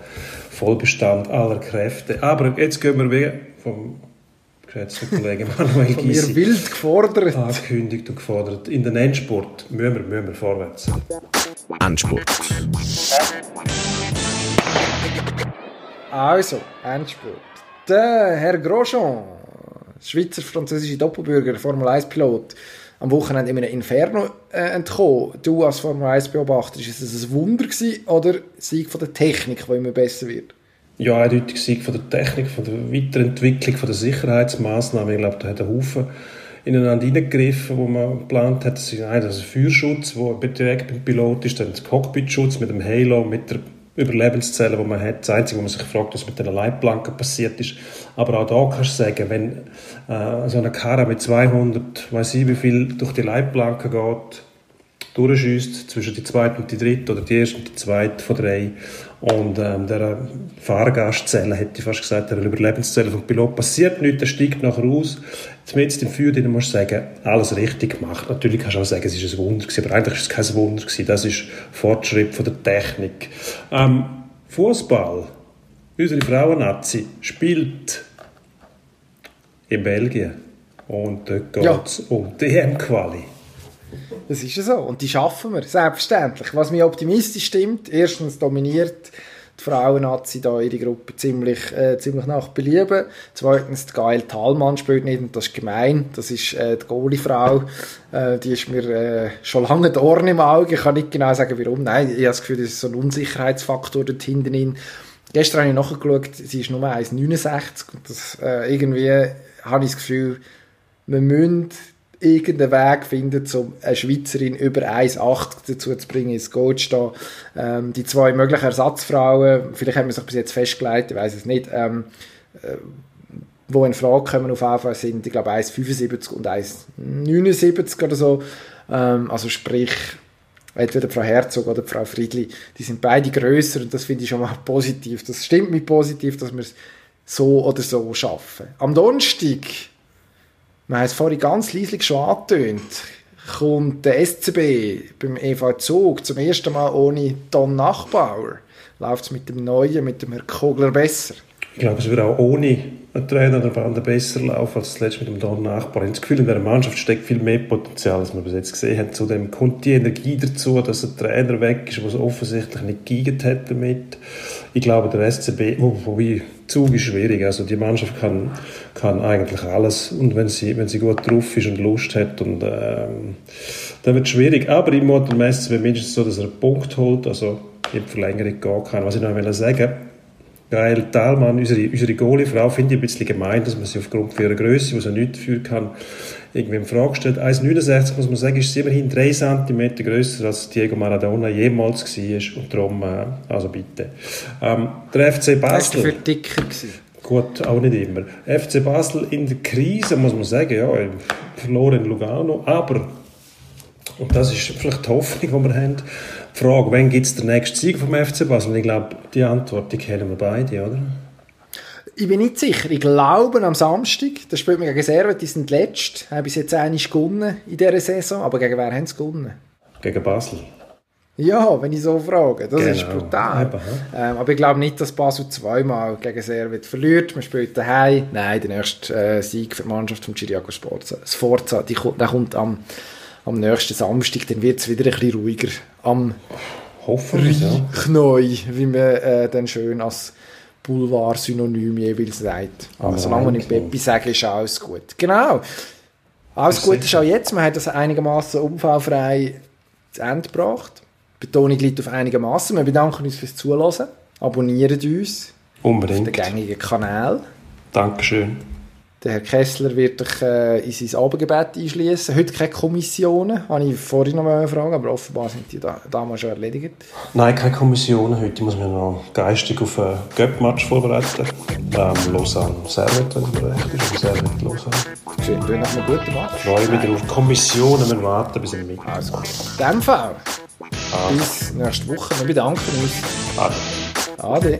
[SPEAKER 1] Vollbestand aller Kräfte. Aber jetzt gehen wir wieder vom geschätzten Kollegen Manuel
[SPEAKER 2] Von mir
[SPEAKER 1] Gysi
[SPEAKER 2] wild gefordert.
[SPEAKER 1] angekündigt und gefordert. In den Endspurt müssen wir, müssen wir vorwärts.
[SPEAKER 5] Endspurt.
[SPEAKER 2] Also, Endspurt. Der Herr Grosjean, Schweizer-französische Doppelbürger, Formel 1-Pilot, am Wochenende in einem Inferno äh, entkommen. Du als Formel 1-Beobachter, ist es ein Wunder gewesen oder Sieg von der Technik, die immer besser wird?
[SPEAKER 1] Ja, eindeutig Sieg von der Technik, von der Weiterentwicklung, von der Sicherheitsmaßnahmen. Ich glaube, da hat ein Haufen ineinander hineingegriffen, wo man geplant hat. Das ist ein Feuerschutz, der direkt beim Pilot ist, dann der Cockpitschutz mit dem Halo, mit der Überlebenszelle, die man hat. Das Einzige, wo man sich fragt, was mit den Leitplanken passiert ist. Aber auch da kannst du sagen, wenn äh, so eine Karre mit 200, weiß ich wie viel, durch die Leitplanken geht, durchschießt zwischen die zweite und die dritte oder die erste und die zweite von drei. Und ähm, der Fahrgastzelle, hätte ich fast gesagt, der Überlebenszelle vom Pilot passiert nichts, der steigt nachher aus. Jetzt im Feuer, dann musst du sagen, alles richtig gemacht. Natürlich kannst du auch sagen, es ist ein Wunder gewesen, aber eigentlich ist es kein Wunder gewesen. Das ist Fortschritt von der Technik. Ähm, Fußball, unsere Frauennazi spielt in Belgien und dort geht
[SPEAKER 2] Ja.
[SPEAKER 1] es um die EM-Quali.
[SPEAKER 2] Das ist ja so. Und die schaffen wir, selbstverständlich. Was mich optimistisch stimmt, erstens dominiert die Frauen-Nazi da ihre Gruppe ziemlich, äh, ziemlich nach Belieben. Zweitens, die Gail Thalmann spielt nicht und das ist gemein. Das ist äh, die Goalie-Frau. Äh, die ist mir äh, schon lange die Ohren im Auge. Ich kann nicht genau sagen, warum. Nein, ich habe das Gefühl, das ist so ein Unsicherheitsfaktor dort hinten. in. Gestern habe ich nachgeschaut, sie ist nur 1,69 und das, äh, irgendwie habe ich das Gefühl, wir müssen irgendeinen Weg finden, um eine Schweizerin über 1,80 dazu zu bringen, ins Goal zu stehen. Ähm, die zwei möglichen Ersatzfrauen, vielleicht haben wir sich bis jetzt festgelegt, ich weiß es nicht, ähm, äh, wo in Frage kommen auf Fall sind, ich glaube 1,75 und 1,79 oder so. Ähm, also sprich, entweder Frau Herzog oder Frau Friedli, die sind beide grösser und das finde ich schon mal positiv. Das stimmt mich positiv, dass wir es so oder so schaffen. Am Donnerstag, wir haben es vorhin ganz leislich schon angetönt, kommt der SCB beim EV Zug zum ersten Mal ohne Don Nachbauer. Läuft es mit dem Neuen, mit dem Herrn Kogler besser?
[SPEAKER 1] Ich glaube, es würde auch ohne einen Trainer der Bande besser laufen als zuletzt mit dem Don Nachbar. Ich habe das Gefühl, in dieser Mannschaft steckt viel mehr Potenzial, als wir bis jetzt gesehen haben. Zudem kommt die Energie dazu, dass ein Trainer weg ist, der es offensichtlich nicht geigert hat damit. Ich glaube, der SCB, wo- wobei Zug ist schwierig. Also die Mannschaft kann, kann eigentlich alles und wenn sie, wenn sie gut drauf ist und Lust hat und ähm, dann wird es schwierig. Aber im Motor SCB mindestens so, dass er einen Punkt holt, also in die Verlängerung gehen kann. Was ich noch sagen Geil, Thalmann, unsere, unsere Goalie-Frau, finde ich ein bisschen gemein, dass man sie aufgrund ihrer Größe, die sie nicht dafür kann, irgendwie in Frage stellt. 1,69 muss man sagen, ist sie immerhin 3 cm grösser als Diego Maradona jemals war. Und darum, äh, also bitte. Ähm, der FC
[SPEAKER 2] Das war
[SPEAKER 1] Basel.
[SPEAKER 2] dafür dicker. Gewesen.
[SPEAKER 1] Gut, auch nicht immer. FC Basel in der Krise, muss man sagen, ja, verloren in Lugano, aber, und das ist vielleicht die Hoffnung, die wir haben, die Frage, wann gibt es den nächsten Sieg vom FC Basel? Ich glaube, die Antwort, die kennen wir beide, oder?
[SPEAKER 2] Ich bin nicht sicher. Ich glaube, am Samstag, da spielt man gegen Servet, die sind letzt, haben bis jetzt einmal gewonnen in dieser Saison, aber gegen wer haben sie gewonnen?
[SPEAKER 1] Gegen Basel.
[SPEAKER 2] Ja, wenn ich so frage. Das ist
[SPEAKER 1] Genau.
[SPEAKER 2] brutal.
[SPEAKER 1] Eben,
[SPEAKER 2] ähm, aber ich glaube nicht, dass Basel zweimal gegen Servet verliert. Man spielt daheim. Nein, der nächste äh, Sieg für die Mannschaft vom Chiriaco Sforza, Sforza die, kommt- der kommt am, am nächsten Samstag. Dann wird es wieder ein bisschen ruhiger. Am
[SPEAKER 1] Hoffen wir, ja.
[SPEAKER 2] Wie man äh, dann schön als Boulevard-Synonym jeweils sagt. Aber solange wir nicht Peppi sagen, ist alles gut. Genau. Alles gut ist auch jetzt. Wir haben das einigermaßen unfallfrei zu Ende gebracht. Die Betonung liegt auf einigermaßen. Wir bedanken uns fürs Zuhören. Abonniert uns
[SPEAKER 1] Unbedingt.
[SPEAKER 2] auf den gängigen Kanal.
[SPEAKER 1] Dankeschön.
[SPEAKER 2] Der Herr Kessler wird dich äh, in sein Abendgebet einschließen. Heute keine Kommissionen, habe ich vorhin noch mal fragen, aber offenbar sind die da, damals schon erledigt.
[SPEAKER 1] Nein, keine Kommission. Heute muss man noch geistig auf einen Göpp-Match vorbereiten. Ähm, Lausanne Servet, wenn mir recht ist. Servet Lausanne.
[SPEAKER 2] Schön, du hast einen guten Match.
[SPEAKER 1] Ich freue mich drauf. Kommissionen müssen warten bis im Mittag.
[SPEAKER 2] Also. In dem Fall, bis nächste Woche. Wir bedanken uns.
[SPEAKER 1] Ade.
[SPEAKER 2] Ade.